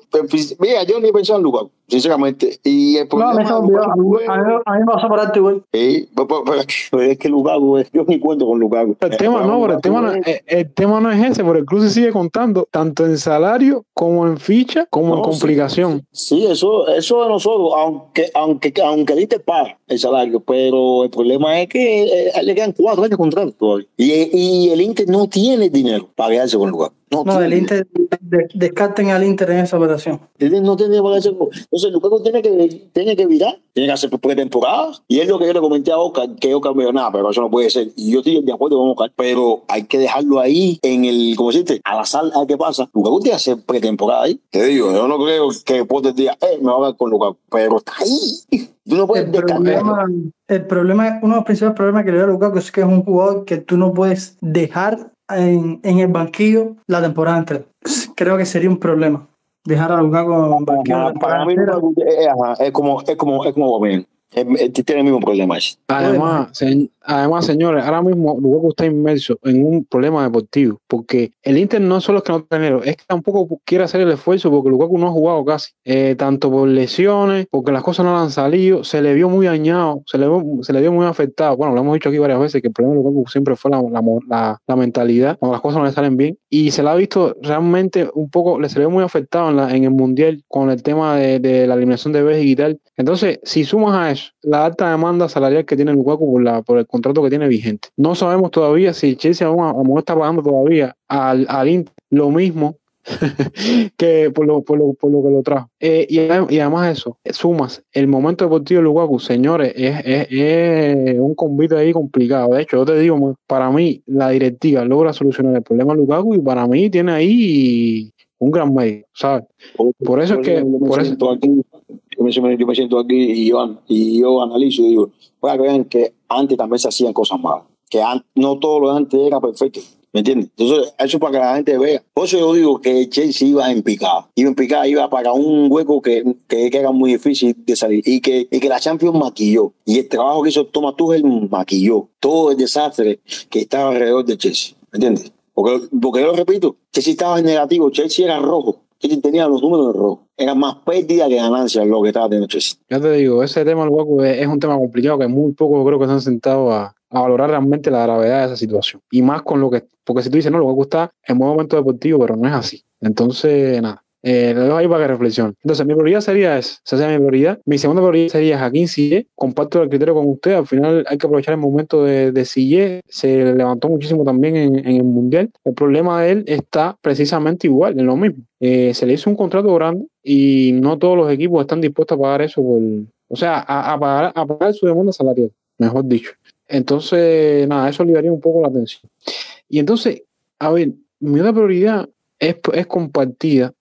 mira, yo ni he pensado en Lukaku, sinceramente. Y el problema, no, me a, mí, a mí me vas a parar igual. Sí, pero, es que Lukaku, yo ni cuento con Lukaku. El tema no, pero el tema no, el, el, tema no es ese, porque el club se sigue contando tanto en salario como en ficha, como no, en complicación. Sí, sí, eso, eso de nosotros aunque, aunque, aunque ahí paga el salario, pero el problema es que eh, le quedan cuatro años de contrato todavía. Y, y el Inter no tiene dinero para quedarse con el lugar. No, no el Inter, de, descarten al Inter en esa operación. El no tiene para hacer. Entonces, Lukaku tiene que, tiene que virar, tiene que hacer pretemporada. Y es lo que yo le comenté a Oscar, que Oscar me dijo, nada, pero eso no puede ser. Y yo estoy de acuerdo con Oscar, pero hay que dejarlo ahí en el, como dices, a la sala a qué pasa. Lukaku tiene que hacer pretemporada ahí. Te digo, yo no creo que después del día, eh, me va a ver con Lukaku, pero está ahí. Tú no puedes el problema, el problema, uno de los principales problemas que le da a Lukaku es que es un jugador que tú no puedes dejar en, el banquillo la temporada entera. Creo que sería un problema dejar a Lukaku en banquillo. Para mí, es, es, como, es como, es como bien. Tiene el mismo problema. Además, se, además, señores, ahora mismo Lukaku está inmerso en un problema deportivo, porque el Inter no solo es que no tiene dinero, es que tampoco quiere hacer el esfuerzo, porque Lukaku no ha jugado casi, eh, tanto por lesiones, porque las cosas no le han salido, se le vio muy dañado, se le vio, se le vio muy afectado. Bueno, lo hemos dicho aquí varias veces, que el problema de Lukaku siempre fue la, la, la, la mentalidad, cuando las cosas no le salen bien, y se le ha visto realmente un poco, le se le vio muy afectado en, la, en el Mundial con el tema de, de la eliminación de Bélgica y tal. Entonces, si sumas a eso la alta demanda salarial que tiene Lukaku por, la, por el contrato que tiene vigente. No sabemos todavía si Chelsea aún, aún está pagando todavía al, al Inter lo mismo <laughs> que por lo, por, lo, por lo que lo trajo. Eh, y, y, además eso, sumas el momento deportivo de Lukaku, señores, es, es, es, un convite ahí complicado. De hecho, yo te digo, para mí la directiva logra solucionar el problema de Lukaku y para mí tiene ahí un gran medio, ¿sabes? Por eso es que... Por eso, yo me, siento aquí y yo, y yo analizo y digo, para que vean que antes también se hacían cosas malas, que no todo lo de antes era perfecto. ¿Me entiendes? Entonces, eso para que la gente vea. Por eso yo digo que Chelsea iba en picada. Iba en picada, iba para un hueco que, que, que, era muy difícil de salir. Y que, y que la Champions maquilló. Y el trabajo que hizo Thomas Tuchel maquilló. Todo el desastre que estaba alrededor de Chelsea. ¿Me entiendes? Porque, porque yo lo repito, Chelsea estaba en negativo, Chelsea era rojo. Chelsea tenía los números rojos. Era más pérdida que ganancia lo que estaba teniendo Chelsea. Ya te digo, ese tema del es, es, un tema complicado que muy pocos creo que se han sentado a, valorar realmente la gravedad de esa situación. Y más con lo que, porque si tú dices, no, el Waku está en buen momento deportivo, pero no es así. Entonces, nada. Eh, lo dejo ahí para que reflexione. Entonces, mi prioridad sería esa. Esa sería mi prioridad. Mi segunda prioridad sería Jaquín Sille. Comparto el criterio con usted. Al final hay que aprovechar el momento de, de Sille. Se levantó muchísimo también en, en, el Mundial. El problema de él está precisamente igual, en lo mismo. Eh, se le hizo un contrato grande y no todos los equipos están dispuestos a pagar eso por. O sea, a, a pagar, a pagar su demanda salarial, mejor dicho. Entonces, nada, eso le daría un poco la atención. Y entonces, a ver, mi otra prioridad es, es compartida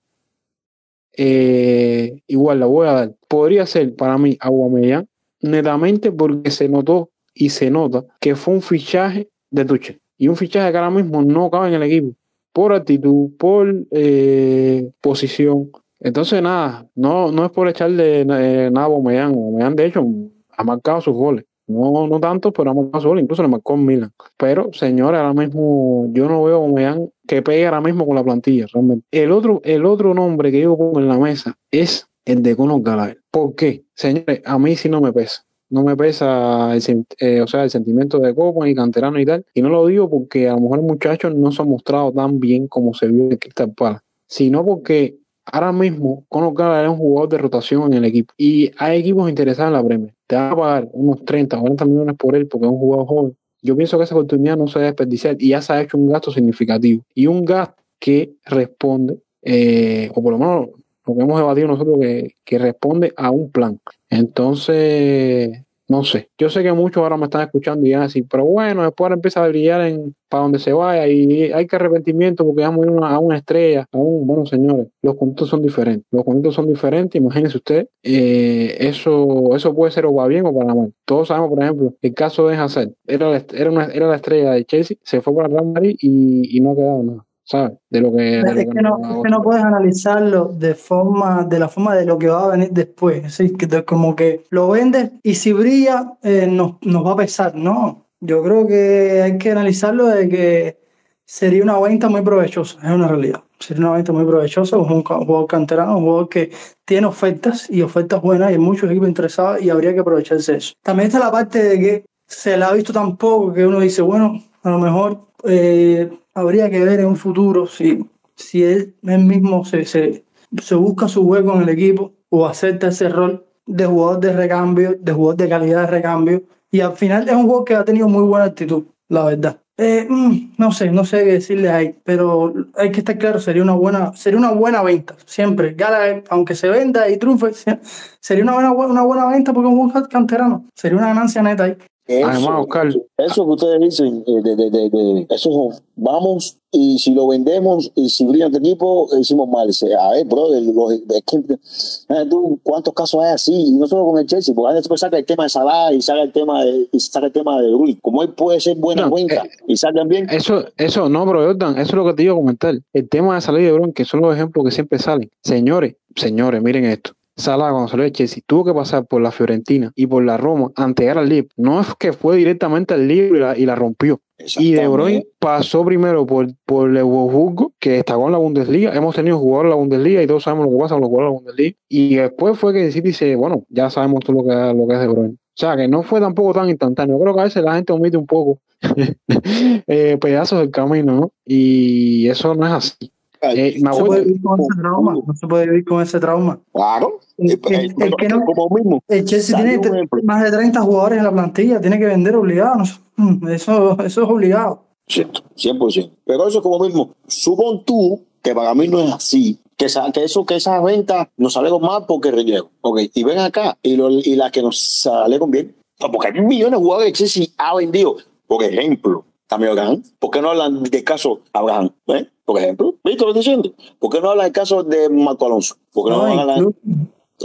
eh, igual la voy a dar. Podría ser para mí Aguamellán, netamente porque se notó y se nota que fue un fichaje de Tuchel. Y un fichaje que ahora mismo no cabe en el equipo. Por actitud, por eh, posición. Entonces, nada, no, no es por echarle eh, nada a Bomeyán. Bomeyán, de hecho, ha marcado sus goles. No, no tanto, pero sus goles. Incluso le marcó en Milan. Pero, señores, ahora mismo yo no veo a Bomeyán que pegue ahora mismo con la plantilla, realmente. El otro, el otro nombre que yo pongo en la mesa es el de Conor Gallagher. ¿Por qué? Señores, a mí sí no me pesa no me pesa el, eh, o sea, el sentimiento de Copa y canterano y tal. Y no lo digo porque a lo mejor el muchacho no se ha mostrado tan bien como se vio en Crystal Palace, sino porque ahora mismo Conor Gallagher es un jugador de rotación en el equipo y hay equipos interesados en la Premier. Te van a pagar unos 30 o 40 millones por él porque es un jugador joven. Yo pienso que esa oportunidad no se debe desperdiciar y ya se ha hecho un gasto significativo y un gasto que responde, eh, o por lo menos lo que hemos debatido nosotros, que responde a un plan. Entonces, no sé. Yo sé que muchos ahora me están escuchando y así, pero bueno, después ahora empieza a brillar en para donde se vaya y hay que arrepentimiento porque vamos a ir a una estrella, a un, bueno, señores, los conjuntos son diferentes. Los conjuntos son diferentes, imagínense usted, eh, eso, eso puede ser o va bien o para mal. Todos sabemos, por ejemplo, el caso de Hazard, era la, era, una, era la estrella de Chelsea, se fue para Real Madrid y, y no ha quedado nada. ¿Sabes? De lo que, es, que no, es que no puedes analizarlo de forma, de la forma de lo que va a venir después. ¿sí? Que como que lo vendes y si brilla eh, nos, nos va a pesar. No, yo creo que hay que analizarlo de que sería una venta muy provechosa, es una realidad. Sería una venta muy provechosa, un jugador canterano, un jugador que tiene ofertas y ofertas buenas y hay muchos equipos interesados y habría que aprovecharse de eso. También está la parte de que se la ha visto tan poco que uno dice, bueno, a lo mejor eh, habría que ver en un futuro si, si él, él mismo se, se, se, busca su hueco en el equipo o acepta ese rol de jugador de recambio, de jugador de calidad de recambio. Y al final es un jugador que ha tenido muy buena actitud, la verdad. Eh, mm, no sé, no sé qué decirle ahí, pero hay que estar claro, sería una buena, sería una buena venta, siempre. Gala, aunque se venda y triunfe, <laughs> sería una buena, una buena venta porque es un buen canterano, sería una ganancia neta ahí. Eso, Además, Oscar, eso que ustedes dicen, eh, de, de, de, de, eso vamos y si lo vendemos y si brilla este equipo, hicimos mal. Dice, a ver, brother, los, es que, eh, tú, ¿cuántos casos hay así? Y no solo con el Chelsea, porque después saca el tema de Salah y saca el tema de, y saca el tema de Rui. Como él puede ser buena No, cuenta eh, y salgan bien. Eso, eso, no, pero Jordan, eso es lo que te iba a comentar. El tema de Salah y de que son los ejemplos que siempre salen. Señores, señores, miren esto. Salah cuando salió de Chelsea tuvo que pasar por la Fiorentina y por la Roma de llegar al Liverpool. No es que fue directamente al Liverpool y la, y la rompió. Y De Bruyne pasó primero por, por el Wolfsburgo, que destacó en la Bundesliga. Hemos tenido jugadores en la Bundesliga y todos sabemos lo que pasa con los jugadores de la Bundesliga. Y después fue que el City dice, bueno, ya sabemos todo lo que, lo que es De Bruyne. O sea, que no fue tampoco tan instantáneo. Creo que a veces la gente omite un poco <laughs> eh, pedazos del camino, ¿no? Y eso no es así. Eh, No se puede vivir con ese trauma, no se puede vivir con ese trauma. Claro. El, el- el que no- como mismo. el Chelsea tiene más de 30 jugadores en la plantilla, tiene que vender obligado. Mm, Eso, eso es obligado. Cierto, 100%. Pero eso es como mismo. Supón tú, que para mí no es así, que, esa, que eso que esas ventas nos salieron mal porque relleno. Ok, y ven acá, y, lo, y las que nos salieron bien, porque hay millones de jugadores que Chelsea ha vendido. Por ejemplo, también Abraham. ¿Por qué no hablan del caso Abraham? ¿Eh? Por ejemplo, ¿viste lo que estoy diciendo? ¿Por qué no hablan del caso de Marco Alonso? ¿Por qué no, No, hablan incluso,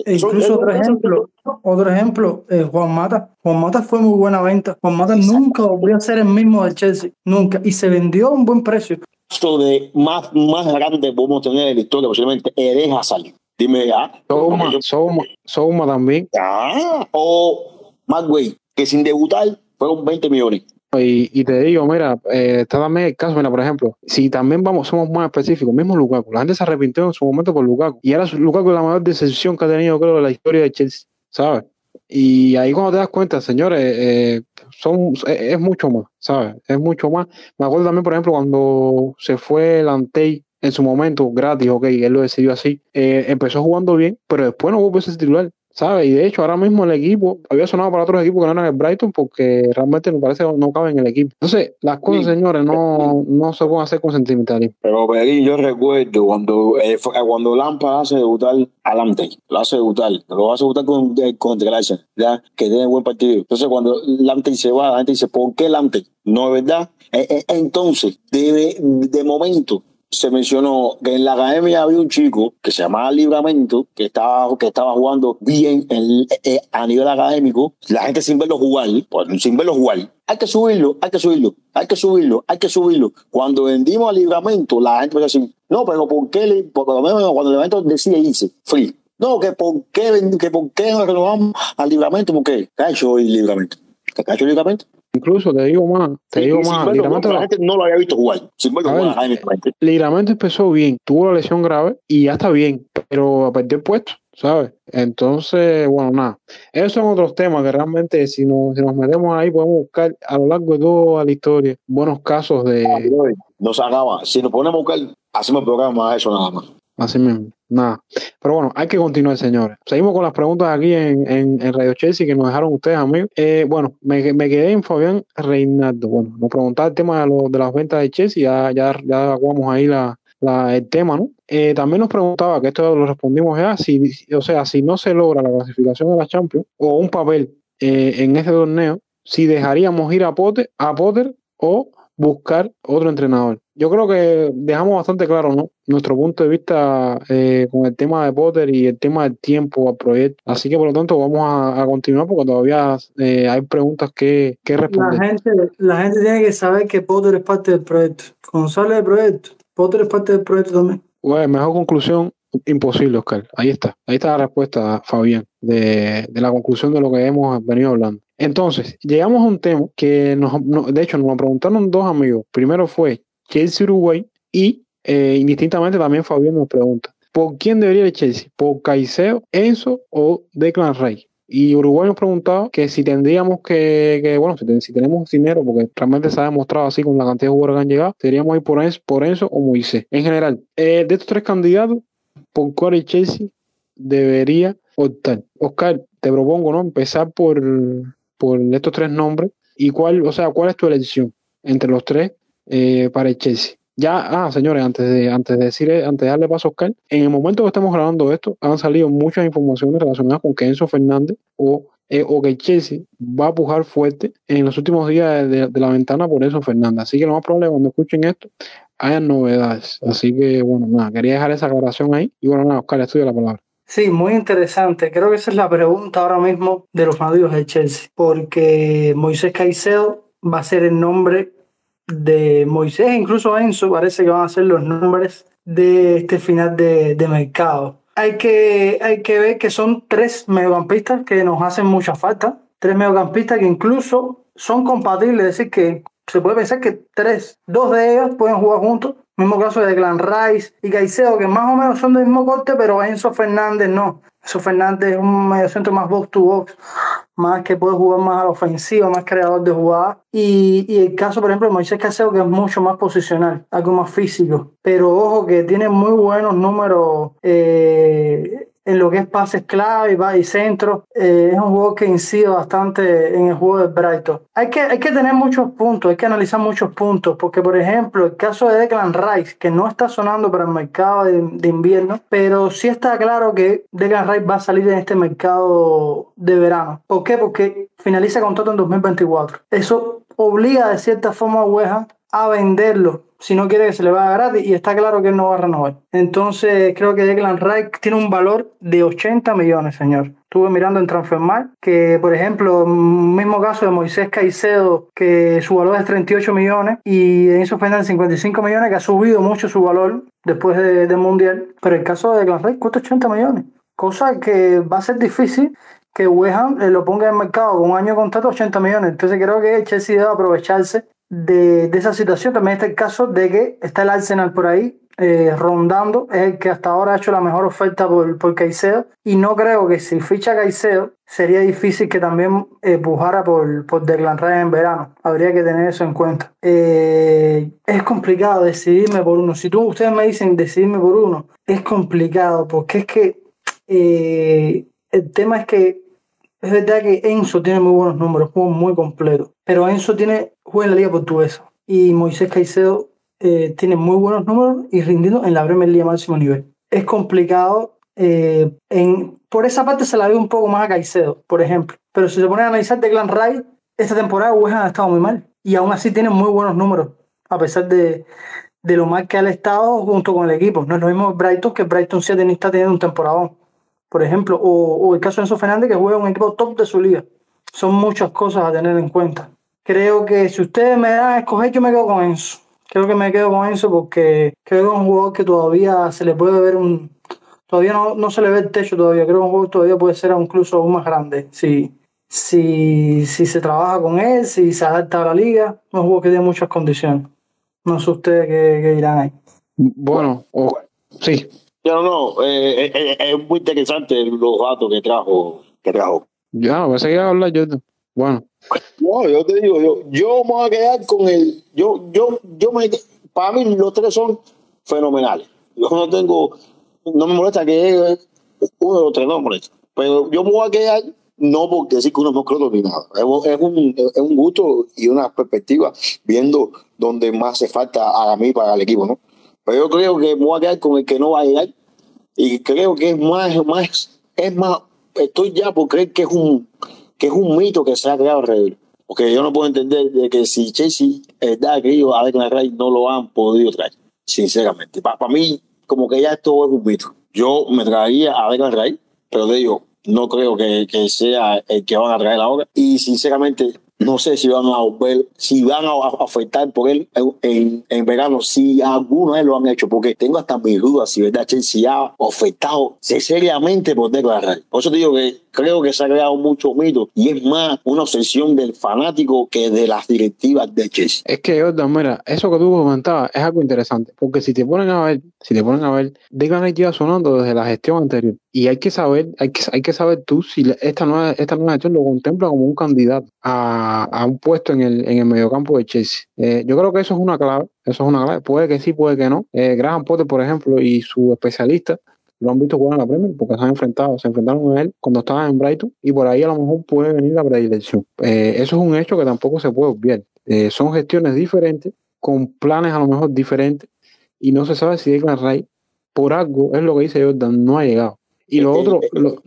Eso- incluso otro ejemplo, otro ejemplo, eh, Juan Mata. Juan Mata fue muy buena venta. Juan Mata nunca volvió a ser el mismo del Chelsea, nunca. Y se vendió a un buen precio. esto de más, más grande podemos tener en la historia, posiblemente deja salir? Dime, ah, Souma, Souma, Souma también. ah, o Magway, que sin debutar fueron 20 millones. Y, y te digo, mira, eh, también el caso, mira, por ejemplo, si también vamos, somos más específicos, mismo Lukaku, la gente se arrepintió en su momento por Lukaku, y ahora Lukaku es la mayor decepción que ha tenido, creo, de la historia de Chelsea, ¿sabes? Y ahí cuando te das cuenta, señores, eh, son, es, es mucho más, ¿sabes? Es mucho más. Me acuerdo también, por ejemplo, cuando se fue el Antey en su momento, gratis, ok, él lo decidió así, eh, empezó jugando bien, pero después no a ser titular. ¿Sabes? Y de hecho, ahora mismo el equipo había sonado para otros equipos que no eran el Brighton porque realmente me parece no cabe en el equipo. Entonces, las cosas, Sí. señores, no, no se pueden hacer con sentimentalismo. Pero Perín, yo recuerdo cuando, eh, cuando Lampa hace debutar a Lamte, lo hace debutar, lo hace debutar con, eh, con Gracia, ya que tiene buen partido. Entonces, cuando Lamte se va, la gente dice, ¿por qué Lamte? No es verdad. Eh, eh, entonces, de, de momento, se mencionó que en la academia había un chico que se llamaba Libramento, que estaba, que estaba jugando bien en- eh, a nivel académico, la gente sin verlo jugar, sin verlo jugar. Hay que subirlo, hay que subirlo, hay que subirlo, hay que subirlo. Cuando vendimos al libramento, la gente empezó a no, pero ¿por qué? le- por lo menos cuando evento decide irse, free. No, que por qué, que por qué no renovamos al libramento, porque cacho el libramento. ¿Qué cacho el libramento? Incluso te digo más, te digo más, Liramento, jugar, la gente no lo había visto jugar, sin ver. Liramento empezó bien, tuvo la lesión grave y ya está bien, pero perdió el puesto, ¿sabes? Entonces, bueno, nada. Esos son otros temas que realmente si nos, si nos metemos ahí podemos buscar a lo largo de toda la historia buenos casos de... No se acaba. Si nos ponemos a buscar, hacemos programa a eso nada más. Así mismo, nada. Pero bueno, hay que continuar, señores. Seguimos con las preguntas aquí en, en, Radio Chelsea que nos dejaron ustedes, amigos. Eh, bueno, me, me quedé en Fabián Reinaldo. Bueno, nos preguntaba el tema de, lo- de las ventas de Chelsea, ya, ya, ya evacuamos ahí la, la- el tema, ¿no? Eh, también nos preguntaba, que esto lo respondimos ya, si, o sea, si no se logra la clasificación de la Champions o un papel eh, en este torneo, si dejaríamos ir a Potter, a Potter o buscar otro entrenador. Yo creo que dejamos bastante claro, ¿no? Nuestro punto de vista eh, con el tema de Potter y el tema del tiempo al proyecto. Así que por lo tanto vamos a, a continuar porque todavía eh, hay preguntas que, que La responder. gente, la gente tiene que saber que Potter es parte del proyecto. Cuando sale del proyecto, Potter es parte del proyecto también. Bueno, mejor conclusión, imposible, Oscar. Ahí está. Ahí está la respuesta, Fabián, de, de la conclusión de lo que hemos venido hablando. Entonces, llegamos a un tema que nos, no- de hecho nos lo preguntaron dos amigos. Primero fue Chelsea Uruguay y eh, indistintamente también Fabián nos pregunta, ¿por quién debería ir Chelsea? ¿Por Caicedo, Enzo o Declan Rey? Y Uruguay nos preguntaba que si tendríamos que, bueno, si tenemos dinero, porque realmente se ha demostrado así con la cantidad de jugadores que han llegado, deberíamos ir por Enzo, por Enzo o Moisés. En general, eh, de estos tres candidatos, ¿por el Chelsea debería optar? Oscar, te propongo, ¿no? Empezar por, por estos tres nombres. ¿Y cuál, o sea, cuál es tu elección entre los tres eh, para el Chelsea? Ya, ah, señores, antes de, antes de decir, antes de darle paso a Oscar, en el momento que estamos grabando esto, han salido muchas informaciones relacionadas con que Enzo Fernández o, eh, o que Chelsea va a pujar fuerte en los últimos días de, de la ventana por Enzo Fernández. Así que lo más probable cuando escuchen esto, hayan novedades. Así que, bueno, nada, quería dejar esa aclaración ahí. Y bueno, nada, Oscar, estudia la palabra. Sí, muy interesante. Creo que esa es la pregunta ahora mismo de los fanáticos de Chelsea, porque Moisés Caicedo va a ser el nombre de Moisés, incluso Enzo parece que van a ser los nombres de este final de, de mercado. Hay que, hay que ver que son tres mediocampistas que nos hacen mucha falta, tres mediocampistas que incluso son compatibles, es decir, que se puede pensar que tres, dos de ellos pueden jugar juntos. Mismo caso de Glenn Rice y Caicedo, que más o menos son del mismo corte, pero Enzo Fernández no. Enzo Fernández es un mediocentro más box to box, más que puede jugar más a la ofensiva, más creador de jugadas. Y, y el caso, por ejemplo, de Moisés Caicedo, que es mucho más posicional, algo más físico. Pero ojo que tiene muy buenos números eh, en lo que es pases clave y centro. Eh, es un juego que incide bastante en el juego del Brighton. Hay que, hay que tener muchos puntos, hay que analizar muchos puntos, porque por ejemplo el caso de Declan Rice, que no está sonando para el mercado de, de invierno, pero sí está claro que Declan Rice va a salir en este mercado de verano. ¿Por qué? Porque finaliza contrato en 2024. Eso obliga de cierta forma a Ham a venderlo si no quiere que se le vaya gratis y está claro que él no va a renovar. Entonces creo que Declan Rice tiene un valor de 80 millones, señor. Estuve mirando en Transfermarkt que, por ejemplo, mismo caso de Moisés Caicedo, que su valor es 38 millones, y Enzo Fernández 55 millones, que ha subido mucho su valor después de- del Mundial. Pero el caso de Declan Rice cuesta 80 millones, cosa que va a ser difícil que West Ham eh, lo ponga en mercado con un año de contrato 80 millones. Entonces creo que Chelsea debe aprovecharse de, esa situación. También está el caso de que está el Arsenal por ahí eh, rondando, es el que hasta ahora ha hecho la mejor oferta por, por Caicedo. Y no creo que si ficha Caicedo sería difícil que también eh, pujara por, por Declan Rice en verano. Habría que tener eso en cuenta. Eh, es complicado decidirme por uno. Si tú, ustedes me dicen decidirme por uno, es complicado porque es que eh, el tema es que es verdad que Enzo tiene muy buenos números, juego muy completo. Pero Enzo tiene, juega en la Liga Portuguesa. Y Moisés Caicedo eh, tiene muy buenos números y rindiendo en la Premier League máximo nivel. Es complicado. eh, en, por esa parte se la ve un poco más a Caicedo, por ejemplo. Pero si se pone a analizar Declan Rice, esta temporada West ha estado muy mal. Y aún así tiene muy buenos números, a pesar de, de lo mal que ha estado junto con el equipo. No es lo mismo Brighton que Brighton sí está teniendo un temporadón, por ejemplo, o, el caso de Enzo Fernández que juega un equipo top de su liga. Son muchas cosas a tener en cuenta. Creo que si ustedes me dan a escoger, yo me quedo con Enzo. Creo que me quedo con Enzo porque creo que es un jugador que todavía se le puede ver un. Todavía no, no se le ve el techo todavía. Creo que un jugador todavía puede ser incluso aún más grande. Si, si, si se trabaja con él, si se adapta a la liga. Es un jugador que tiene muchas condiciones. No sé ustedes qué, dirán ahí. Bueno, sí. No, no, eh, eh, eh, es muy interesante los datos que trajo. Que trajo. Ya, voy a seguir a hablar yo. Bueno. No, yo te digo, yo, yo me voy a quedar con el. Yo, yo, yo me. Para mí, los tres son fenomenales. Yo no tengo. No me molesta que uno de los tres, no me molesta. Pero yo me voy a quedar no porque sí que uno no creo ni nada. Es, un, es un gusto y una perspectiva viendo donde más hace falta a mí para el equipo, ¿no? Pero yo creo que me voy a quedar con el que no va a llegar y creo que es más, más, es más, estoy ya por creer que es un, que es un mito que se ha creado alrededor. Porque yo no puedo entender de que si Chelsea está querido a Declan Ray no lo han podido traer, sinceramente. Para, mí, como que ya esto es un mito. Yo me traería a Declan Ray, pero digo, no creo que, que, sea el que van a traer ahora. Y sinceramente, no sé si van a volver, si van a afectar por él en, en verano, si algunos de él lo han hecho, porque tengo hasta mis dudas si verdad Chelsea ha afectado seriamente por declarar. Por eso digo que creo que se ha creado mucho mito y es más una obsesión del fanático que de las directivas de Chelsea. Es que, Jordan, mira, eso que tú comentabas es algo interesante, porque si te ponen a ver, si te ponen a ver, Declan lleva sonando desde la gestión anterior y hay que saber, hay que, hay que saber tú si esta nueva, esta nueva gestión lo contempla como un candidato a, a un puesto en el, en el mediocampo de Chelsea. Eh, yo creo que eso es una clave, eso es una clave. Puede que sí, puede que no. Eh, Graham Potter, por ejemplo, y su especialista lo han visto jugar en la Premier porque se han enfrentado, se enfrentaron a él cuando estaba en Brighton y por ahí a lo mejor puede venir la predilección. Eh, eso es un hecho que tampoco se puede obviar. son gestiones diferentes, con planes a lo mejor diferentes y no se sabe si Declan Ray por algo es lo que dice Jordan, no ha llegado. Y lo otro,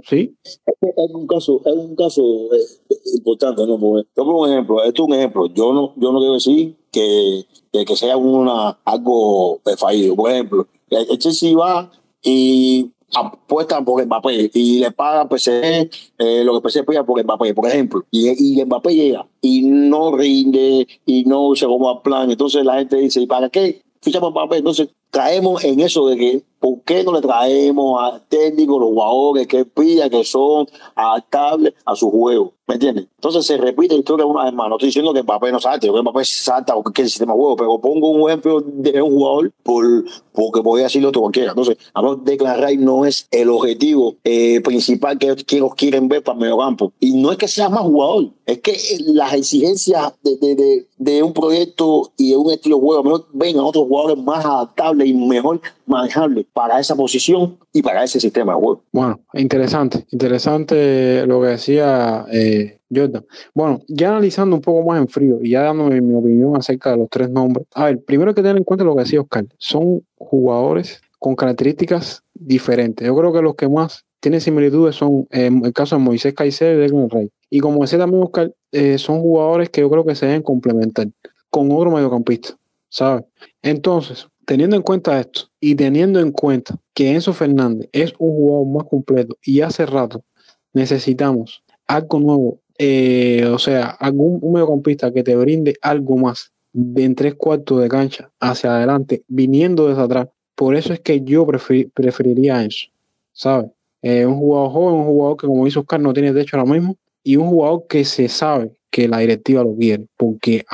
sí. Es un caso, es un caso eh, importante, ¿no? Porque, yo un ejemplo, esto es un ejemplo. Yo no, yo no quiero decir que, que, sea una, algo fallido. Por ejemplo, el Chelsea va y apuesta por Mbappé y le paga PSG eh, lo que PSG paga por Mbappé, por ejemplo, y, y Mbappé llega y no rinde y no se como a plan, entonces la gente dice, ¿y para qué fichamos Mbappé? Entonces caemos en eso de que ¿por qué no le traemos al técnico los jugadores que pilla que son adaptables a su juego? ¿Me entiendes? Entonces se repite la historia una vez más. No estoy diciendo que Mbappé no salte, que Mbappé salta o que el sistema juego, pero pongo un ejemplo de un jugador por, porque podría decirlo otro cualquiera. Entonces, a lo declarar no es el objetivo eh, principal que ellos quieren ver para el medio campo. Y no es que sea más jugador, es que las exigencias de, de, de, un proyecto y de un estilo de juego, ven a otros jugadores más adaptables y mejor manejables para esa posición y para ese sistema de juego. Bueno, interesante, interesante lo que decía eh, Jordan. Bueno, ya analizando un poco más en frío y ya dándome mi opinión acerca de los tres nombres. A ver, primero hay que tener en cuenta lo que decía Oscar. Son jugadores con características diferentes. Yo creo que los que más tienen similitudes son eh, el caso de Moisés Caicedo y Declan Rey. Y como decía también Oscar, eh, son jugadores que yo creo que se deben complementar con otro mediocampista, ¿sabes? Entonces, teniendo en cuenta esto y teniendo en cuenta que Enzo Fernández es un jugador más completo y hace rato necesitamos algo nuevo, eh, o sea, algún un mediocampista que te brinde algo más de en tres cuartos de cancha hacia adelante, viniendo desde atrás. Por eso es que yo preferiría eso, ¿sabes? Eh, un jugador joven, un jugador que como dice Oscar no tiene techo ahora mismo y un jugador que se sabe que la directiva lo quiere, porque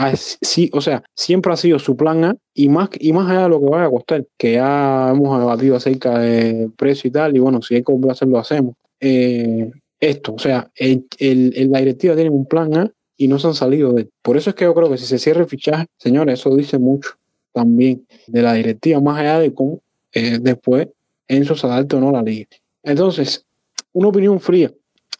sí, o sea, siempre ha sido su plan A y más, y más allá de lo que vaya a costar, que ya hemos debatido acerca del precio y tal, y bueno, si hay que hacerlo, hacemos. Eh, esto, o sea, el, la directiva tiene un plan A y no se han salido de él. Por eso es que yo creo que si se cierra el fichaje, señores, eso dice mucho también de la directiva, más allá de cómo eh, después Enzo se adapte o no la liga. Entonces, una opinión fría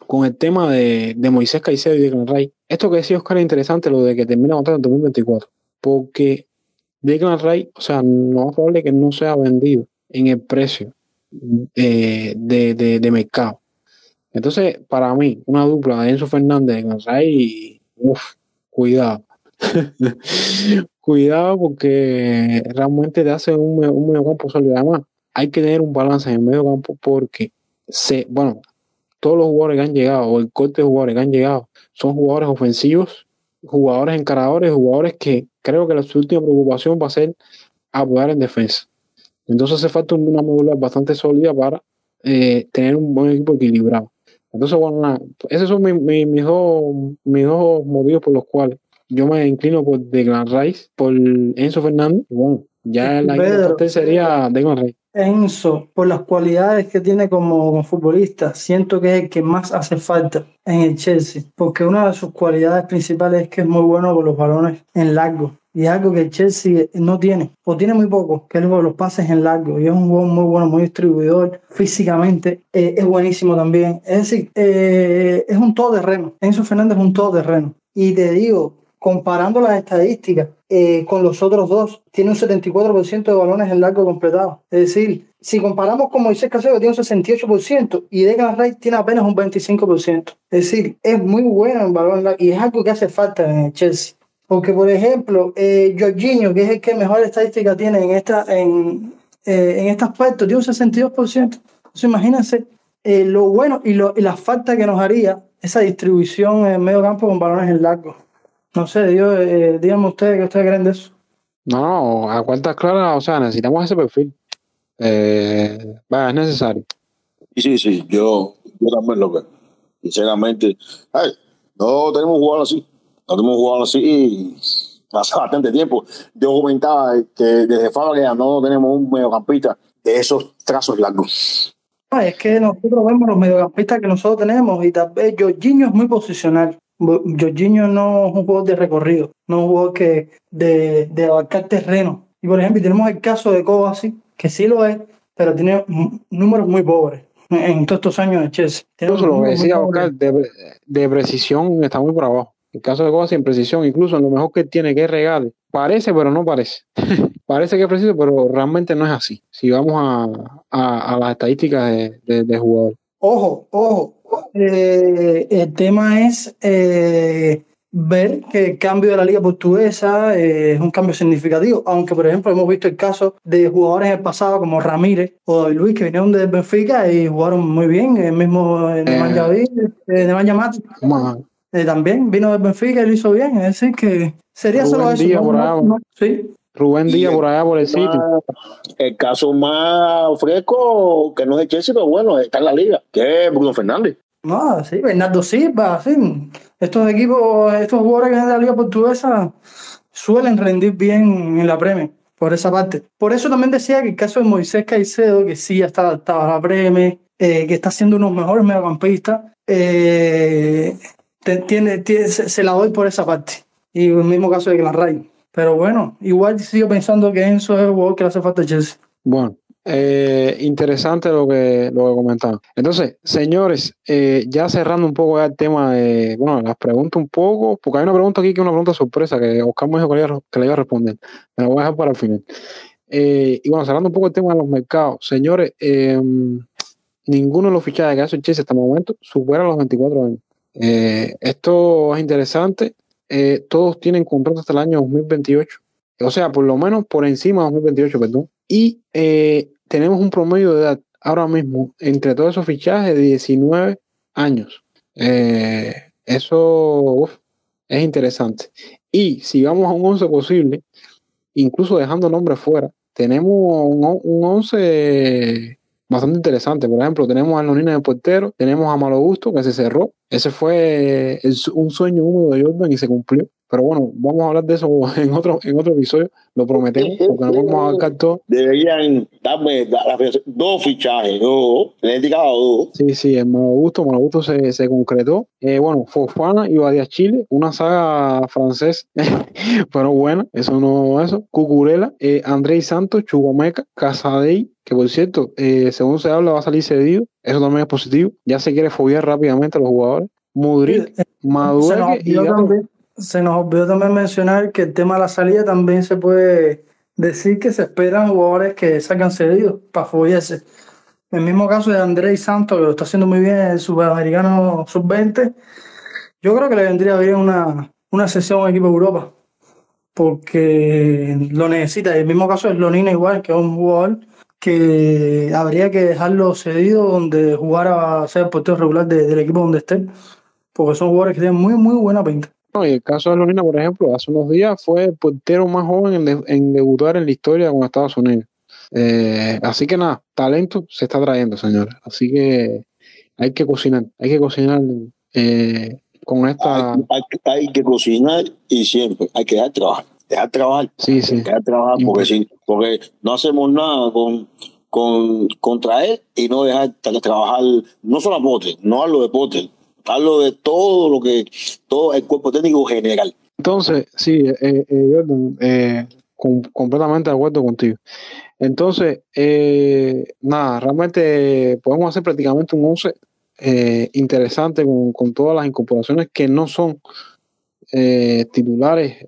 con el tema de, de Moisés Caicedo y de Declan Ray. Esto que decía Oscar es interesante, lo de que termina contrato en 2024, porque Declan Ray, o sea, no es probable que no sea vendido en el precio de, de, mercado. Entonces, para mí, una dupla de Enzo Fernández, Declan Ray, uff, cuidado. <laughs> cuidado porque realmente te hace un, un medio campo sólido. Además, hay que tener un balance en el medio campo porque se, bueno, todos los jugadores que han llegado, o el corte de jugadores que han llegado, son jugadores ofensivos, jugadores encaradores, jugadores que creo que su última preocupación va a ser apoyar en defensa. Entonces hace falta una modular bastante sólida para eh, tener un buen equipo equilibrado. Entonces, bueno, nada, esos son mis, dos, mis dos motivos por los cuales yo me inclino por Declan Rice, por Enzo Fernández. Bueno, ya la importante sería Declan Rice. Enzo, por las cualidades que tiene como, futbolista, siento que es el que más hace falta en el Chelsea, porque una de sus cualidades principales es que es muy bueno con los balones en largo. Y es algo que el Chelsea no tiene, o tiene muy poco, que es los pases en largo. Y es un jugador muy bueno, muy distribuidor. Físicamente eh, es buenísimo también. Es decir, eh, es un todoterreno. Enzo Fernández es un todoterreno. Y te digo, comparando las estadísticas eh, con los otros dos, tiene un 74% de balones en largo completado. Es decir, si comparamos con Moisés Casero, tiene un 68%, y Declan Rice tiene apenas un 25%. Es decir, es muy bueno en balón largo y es algo que hace falta en el Chelsea. Porque, por ejemplo, eh, Jorginho, que es el que mejor estadística tiene en, esta, en, eh, en este aspecto, tiene un 62%. Entonces, imagínense eh, lo bueno y, lo, y la falta que nos haría esa distribución en medio campo con balones en largo. No sé, Dios, eh, díganme ustedes qué ustedes creen de eso. No, a cuentas claras, o sea, necesitamos ese perfil. Eh, es necesario. Sí, sí, sí, yo, yo también lo veo. Sinceramente, ay, no tenemos jugador así. No tenemos jugador así y hace bastante tiempo. Yo comentaba que desde Fábrica no tenemos un mediocampista de esos trazos largos. es que nosotros vemos los mediocampistas que nosotros tenemos y tal vez Jorginho es muy posicional. Jorginho no es un jugador de recorrido, no es un jugador que de, de abarcar terreno. Y por ejemplo, tenemos el caso de Kovacic, que sí lo es, pero tiene números muy pobres en todos estos años de Chelsea. lo que decía Oscar, de, de, precisión está muy por abajo. El caso de Kovacic en precisión, incluso en lo mejor que tiene que regale, parece, pero no parece. <laughs> parece que es preciso, pero realmente no es así. Si vamos a, a, a las estadísticas de, de, de jugador. Ojo, ojo, eh, el tema es eh, ver que el cambio de la liga portuguesa eh, es un cambio significativo, aunque por ejemplo hemos visto el caso de jugadores en el pasado como Ramírez o David Luis que vinieron de Benfica y jugaron muy bien, el mismo Nemanja también vino de Benfica y lo hizo bien, es decir que sería solo eso. sí. Rubén Díaz por allá por el sitio. El caso más fresco, que no es de Chelsea, pero bueno, está en la liga, que es Bruno Fernández. No, sí, Bernardo Silva, sí. Estos equipos, estos jugadores que vienen de la liga portuguesa suelen rendir bien en la Premier, por esa parte. Por eso también decía que el caso de Moisés Caicedo, que sí ya está adaptado a la Premier, eh, que está siendo uno de los mejores mediocampistas, eh, tiene, se, la doy por esa parte. Y el mismo caso de Glenn pero bueno, igual sigo pensando que Enzo es el que hace falta Chelsea. Bueno, eh, interesante lo que, lo que comentaba. Entonces, señores, eh, ya cerrando un poco el tema de, bueno, las pregunto un poco, porque hay una pregunta aquí que es una pregunta sorpresa que Oscar me dijo que le, iba, a responder. Me la voy a dejar para el final. Eh, y bueno, cerrando un poco el tema de los mercados, señores, ninguno de los fichajes que hace el Chelsea hasta el momento supera los 24 años. esto es interesante eh, todos tienen contrato hasta el año 2028. O sea, por lo menos por encima de 2028, perdón. Y eh, tenemos un promedio de edad ahora mismo entre todos esos fichajes de 19 años. Eh, eso es interesante. Y si vamos a un 11 posible, incluso dejando nombres fuera, tenemos un, un 11 bastante interesante. Por ejemplo, tenemos a Nonina de portero, tenemos a Malo Gusto que se cerró. Ese fue un sueño húmedo de Jordan y se cumplió. Pero bueno, vamos a hablar de eso <laughs> en otro, en otro episodio, lo prometemos, porque no vamos a abarcar todo. Deberían darme dos fichajes, dos, le dos. Sí, sí, el Malo Gusto, Malo Gusto se, se concretó. Eh, bueno, Fofana y Badia Chile, una saga francesa, <laughs> pero bueno, eso no, eso. Cucurela, eh, Andrei Santos, Chugomeca, Casadei, que por cierto, eh, según se habla, va a salir cedido. Eso también es positivo. Ya se quiere fobiar rápidamente a los jugadores. Mudrik, Madueque y se nos olvidó también mencionar que el tema de la salida también se puede decir que se esperan jugadores que salgan cedidos para fobiarse. El mismo caso de Andrés Santos, que lo está haciendo muy bien el sudamericano sub-20, yo creo que le vendría bien una, una sesión a equipo Europa porque lo necesita. El mismo caso es Lonina igual, que es un jugador que habría que dejarlo cedido donde jugara a ser portero regular de- del equipo donde esté, porque son jugadores que tienen muy, muy buena pinta. No, y el caso de Lonina, por ejemplo, hace unos días fue el portero más joven en, de- en debutar en la historia con Estados Unidos. Eh, así que nada, talento se está trayendo, señores. Así que hay que cocinar, hay que cocinar eh, con esta. Hay, hay- hay que cocinar y siempre hay que dejar trabajar. Dejar trabajar. Sí, sí. Dejar trabajar porque, si, porque no hacemos nada con, con, contra él y no dejar tra- trabajar, no solo a Potter, no hablo de Potter, hablo de todo lo que, todo el cuerpo técnico general. Entonces, sí, eh, eh, eh, com- completamente de acuerdo contigo. Entonces, eh, nada, realmente podemos hacer prácticamente un 11 eh, interesante con, con todas las incorporaciones que no son eh, titulares,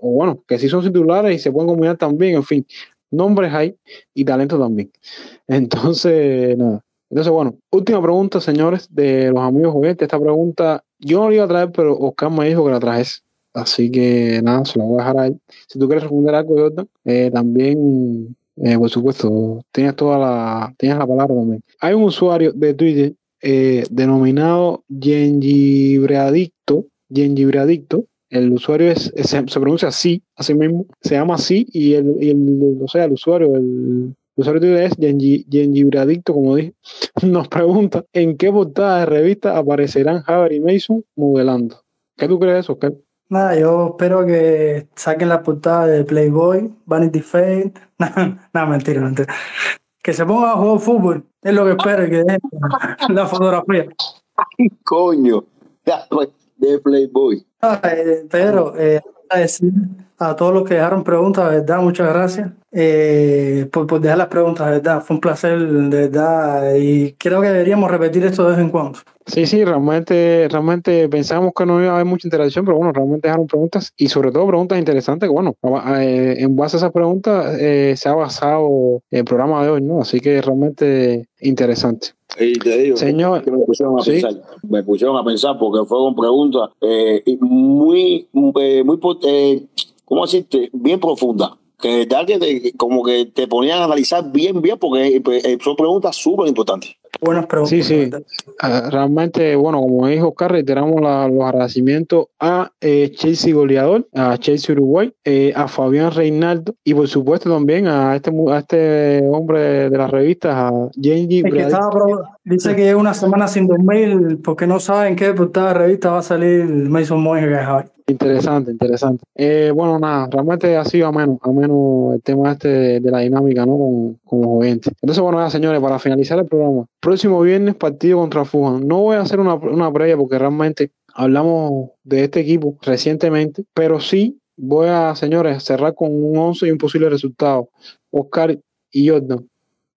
o bueno, que sí son titulares y se pueden combinar también, en fin, nombres hay y talento también. <laughs> Entonces, nada. Entonces, bueno, última pregunta, señores, de los amigos oyentes. Esta pregunta yo no la iba a traer, pero Oscar me dijo que la trajese. Así que nada, se la voy a dejar a él. Si tú quieres responder algo, Jordan, eh, también, eh, por supuesto, tienes toda la, tienes la palabra también. Hay un usuario de Twitter eh, denominado Gengibreadicto, Gengibreadicto. El usuario es, se pronuncia así, así mismo, se llama así, y el, y el- o sea, el usuario, el, el usuario de Twitter es Gengi- Gengibreadicto, como dije, <laughs> nos pregunta en qué portada de revista aparecerán Haber y Mason modelando. ¿Qué tú crees de eso, Oscar? Nada, yo espero que saquen la portada de Playboy, Vanity Fair. <laughs> Nada, mentira, mentira. Que se pongan a jugar fútbol, es lo que espero que dejen <laughs> la fotografía. Coño, de Playboy. Ah, eh, eh, agradecer a todos los que dejaron preguntas, de verdad, muchas gracias eh, por, por dejar las preguntas, de verdad, fue un placer, de verdad, y creo que deberíamos repetir esto de vez en cuando. Sí, sí, realmente, realmente pensamos que no iba a haber mucha interacción, pero bueno, realmente dejaron preguntas y sobre todo preguntas interesantes que bueno, eh, en base a esas preguntas eh, se ha basado el programa de hoy, ¿no? Así que realmente interesante. Y te digo, Señor, que me pusieron a sí. pensar, me pusieron a pensar porque fueron preguntas eh, muy, muy, eh, ¿cómo decirte? Bien profundas. Que de verdad que te- como que te ponían a analizar bien, bien, porque eh, son preguntas súper importantes. Buenas preguntas. Sí, sí. Ah, realmente, bueno, como dijo Oscar, reiteramos la- los agradecimientos a eh, Chelsea Goleador, a Chelsea Uruguay, eh, a Fabián Reinaldo y por supuesto también a este, mu- a este hombre de las revistas, a Genji El que estaba pro- dice que lleva una semana sin dormir porque no saben qué portada de revista va a salir Mason es Javi. Interesante, interesante. Eh, bueno, nada, realmente ha sido ameno, ameno el tema este de, la dinámica, ¿no? Con, los oyentes. Entonces, bueno, ya, señores, para finalizar el programa, próximo viernes partido contra Fujan. No voy a hacer una, una previa porque realmente hablamos de este equipo recientemente, pero sí voy a, señores, cerrar con un 11 y un posible resultado. Oscar y Jordan.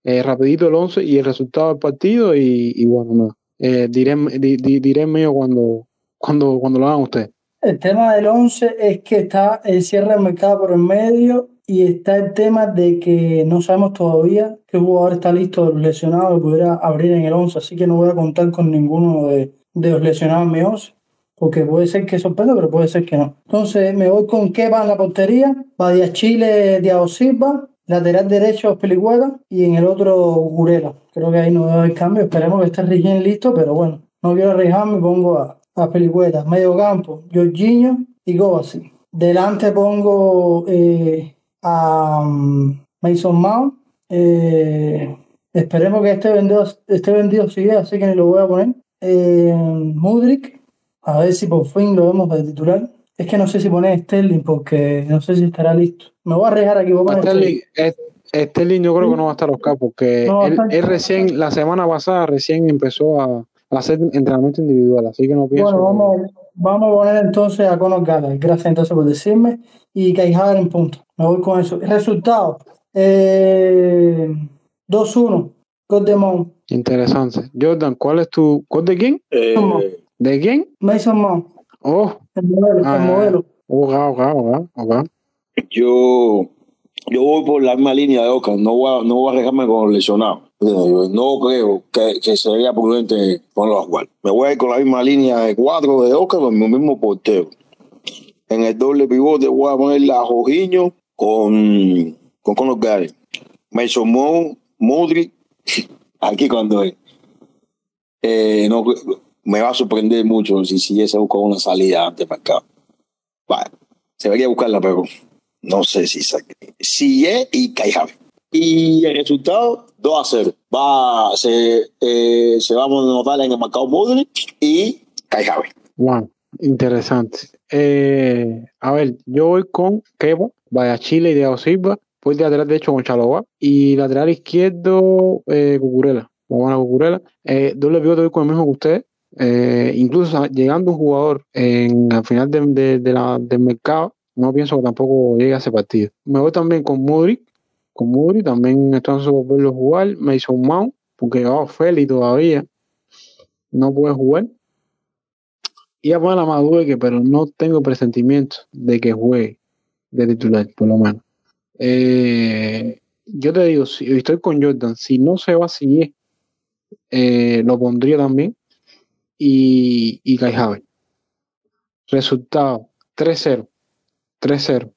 Eh, rapidito el 11 y el resultado del partido y, bueno, nada. Eh, diré, di- di- diré mío cuando, cuando, cuando lo hagan ustedes. El tema del 11 es que está el cierre del mercado por el medio y está el tema de que no sabemos todavía qué jugador está listo lesionados que pudiera abrir en el 11, así que no voy a contar con ninguno de, de los lesionados en mi 11, porque puede ser que sorprenda, pero puede ser que no. Entonces me voy con Kepa en la portería, Badia Chile, Diego Silva, lateral derecho Pelicueta y en el otro Gurela. Creo que ahí no a haber cambio, esperemos que esté Rigén listo, pero bueno, no quiero arriesgarme pongo a, a Pelicueta. Medio campo, Jorginho y Kovacic. Delante pongo eh, a um, Mason Mount. Eh, esperemos que este vendido, este vendido sigue, así que ni lo voy a poner. Eh, Mudrik, a ver si por fin lo vemos de titular. Es que no sé si poner Sterling porque no sé si estará listo. Me voy a arriesgar aquí. Voy a Sterling, es- Sterling yo creo que no va a estar Oscar porque No él, él recién, la semana pasada recién empezó a hacer entrenamiento individual, así que no pienso. Bueno, que- vamos, vamos a poner entonces a Conor Gallagher. Gracias entonces por decirme. Y Kai Havertz en punto. Me voy con eso. Resultado. Eh, 2-1. Gol de Mount. Interesante. Jordan, ¿cuál es tu. ¿Cuál de quién? Eh, ¿De quién? Mason Mount. Oh, El modelo. Ah. El modelo. ok, ok, ok. yo, yo voy por la misma línea de Oscar, no voy a, no voy a arriesgarme con los No creo que, que sería prudente ponerlo a jugar. Me voy a ir con la misma línea de cuatro de Oscar con mi mismo portero. En el doble pivote voy a poner a Jorginho con, con Conor Gallagher. Mason Mount, Modric, <laughs> aquí cuando es. Eh, no, me va a sorprender mucho si siguiese buscando una salida antes para acá. Vale, se debería buscarla, pero no sé si si es y Caijave. Y el resultado, 2 a 0. Va, se, se va a notar en el marcado Modric y Caijave. Wow, interesante. Eh, a ver, yo voy con Kevo, vaya Chile y Diego Silva. Voy de lateral derecho con Chaloba y lateral izquierdo eh, Cucurela. A Cucurela. Eh, doble pivote voy con el mismo que ustedes. Eh, incluso llegando un jugador en al final de, de la, del mercado, no pienso que tampoco llegue a ese partido. Me voy también con Modric, con Modric, también están por verlo jugar, me hizo un mount, porque oh, Feli todavía no puede jugar. Y a a Madueque, pero no tengo presentimiento de que juegue de titular, por lo menos. Eh, yo te digo, si estoy con Jordan, si no se va así, eh, lo pondría también. Y, y Kai Havertz. Resultado 3-0. 3-0.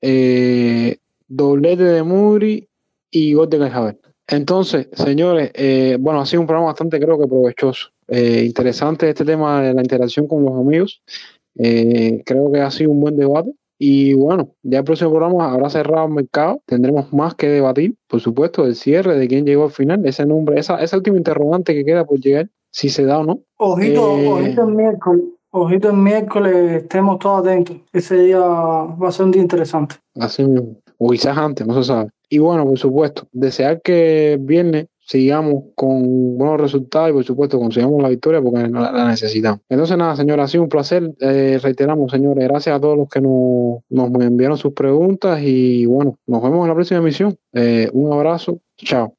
Eh, doblete de Muri y gol de Kai Havertz. Entonces, señores, eh, bueno, ha sido un programa bastante, creo que provechoso. Eh, interesante este tema de la interacción con los amigos. Eh, creo que ha sido un buen debate. Y bueno, ya el próximo programa habrá cerrado el mercado. Tendremos más que debatir, por supuesto, del cierre, de quién llegó al final, ese nombre, esa, esa última interrogante que queda por llegar, si se da o no. Ojito, Eh, ojito el miércoles. Ojito el miércoles, estemos todos atentos. Ese día va a ser un día interesante. Así mismo. O quizás antes, no se sabe. Y bueno, por supuesto, desear que viernes sigamos con buenos resultados y por supuesto consigamos la victoria porque la, la necesitamos. Entonces nada, señora, ha sido un placer. Eh, reiteramos, señores, gracias a todos los que nos, nos enviaron sus preguntas y bueno, nos vemos en la próxima emisión. Eh, un abrazo, chao.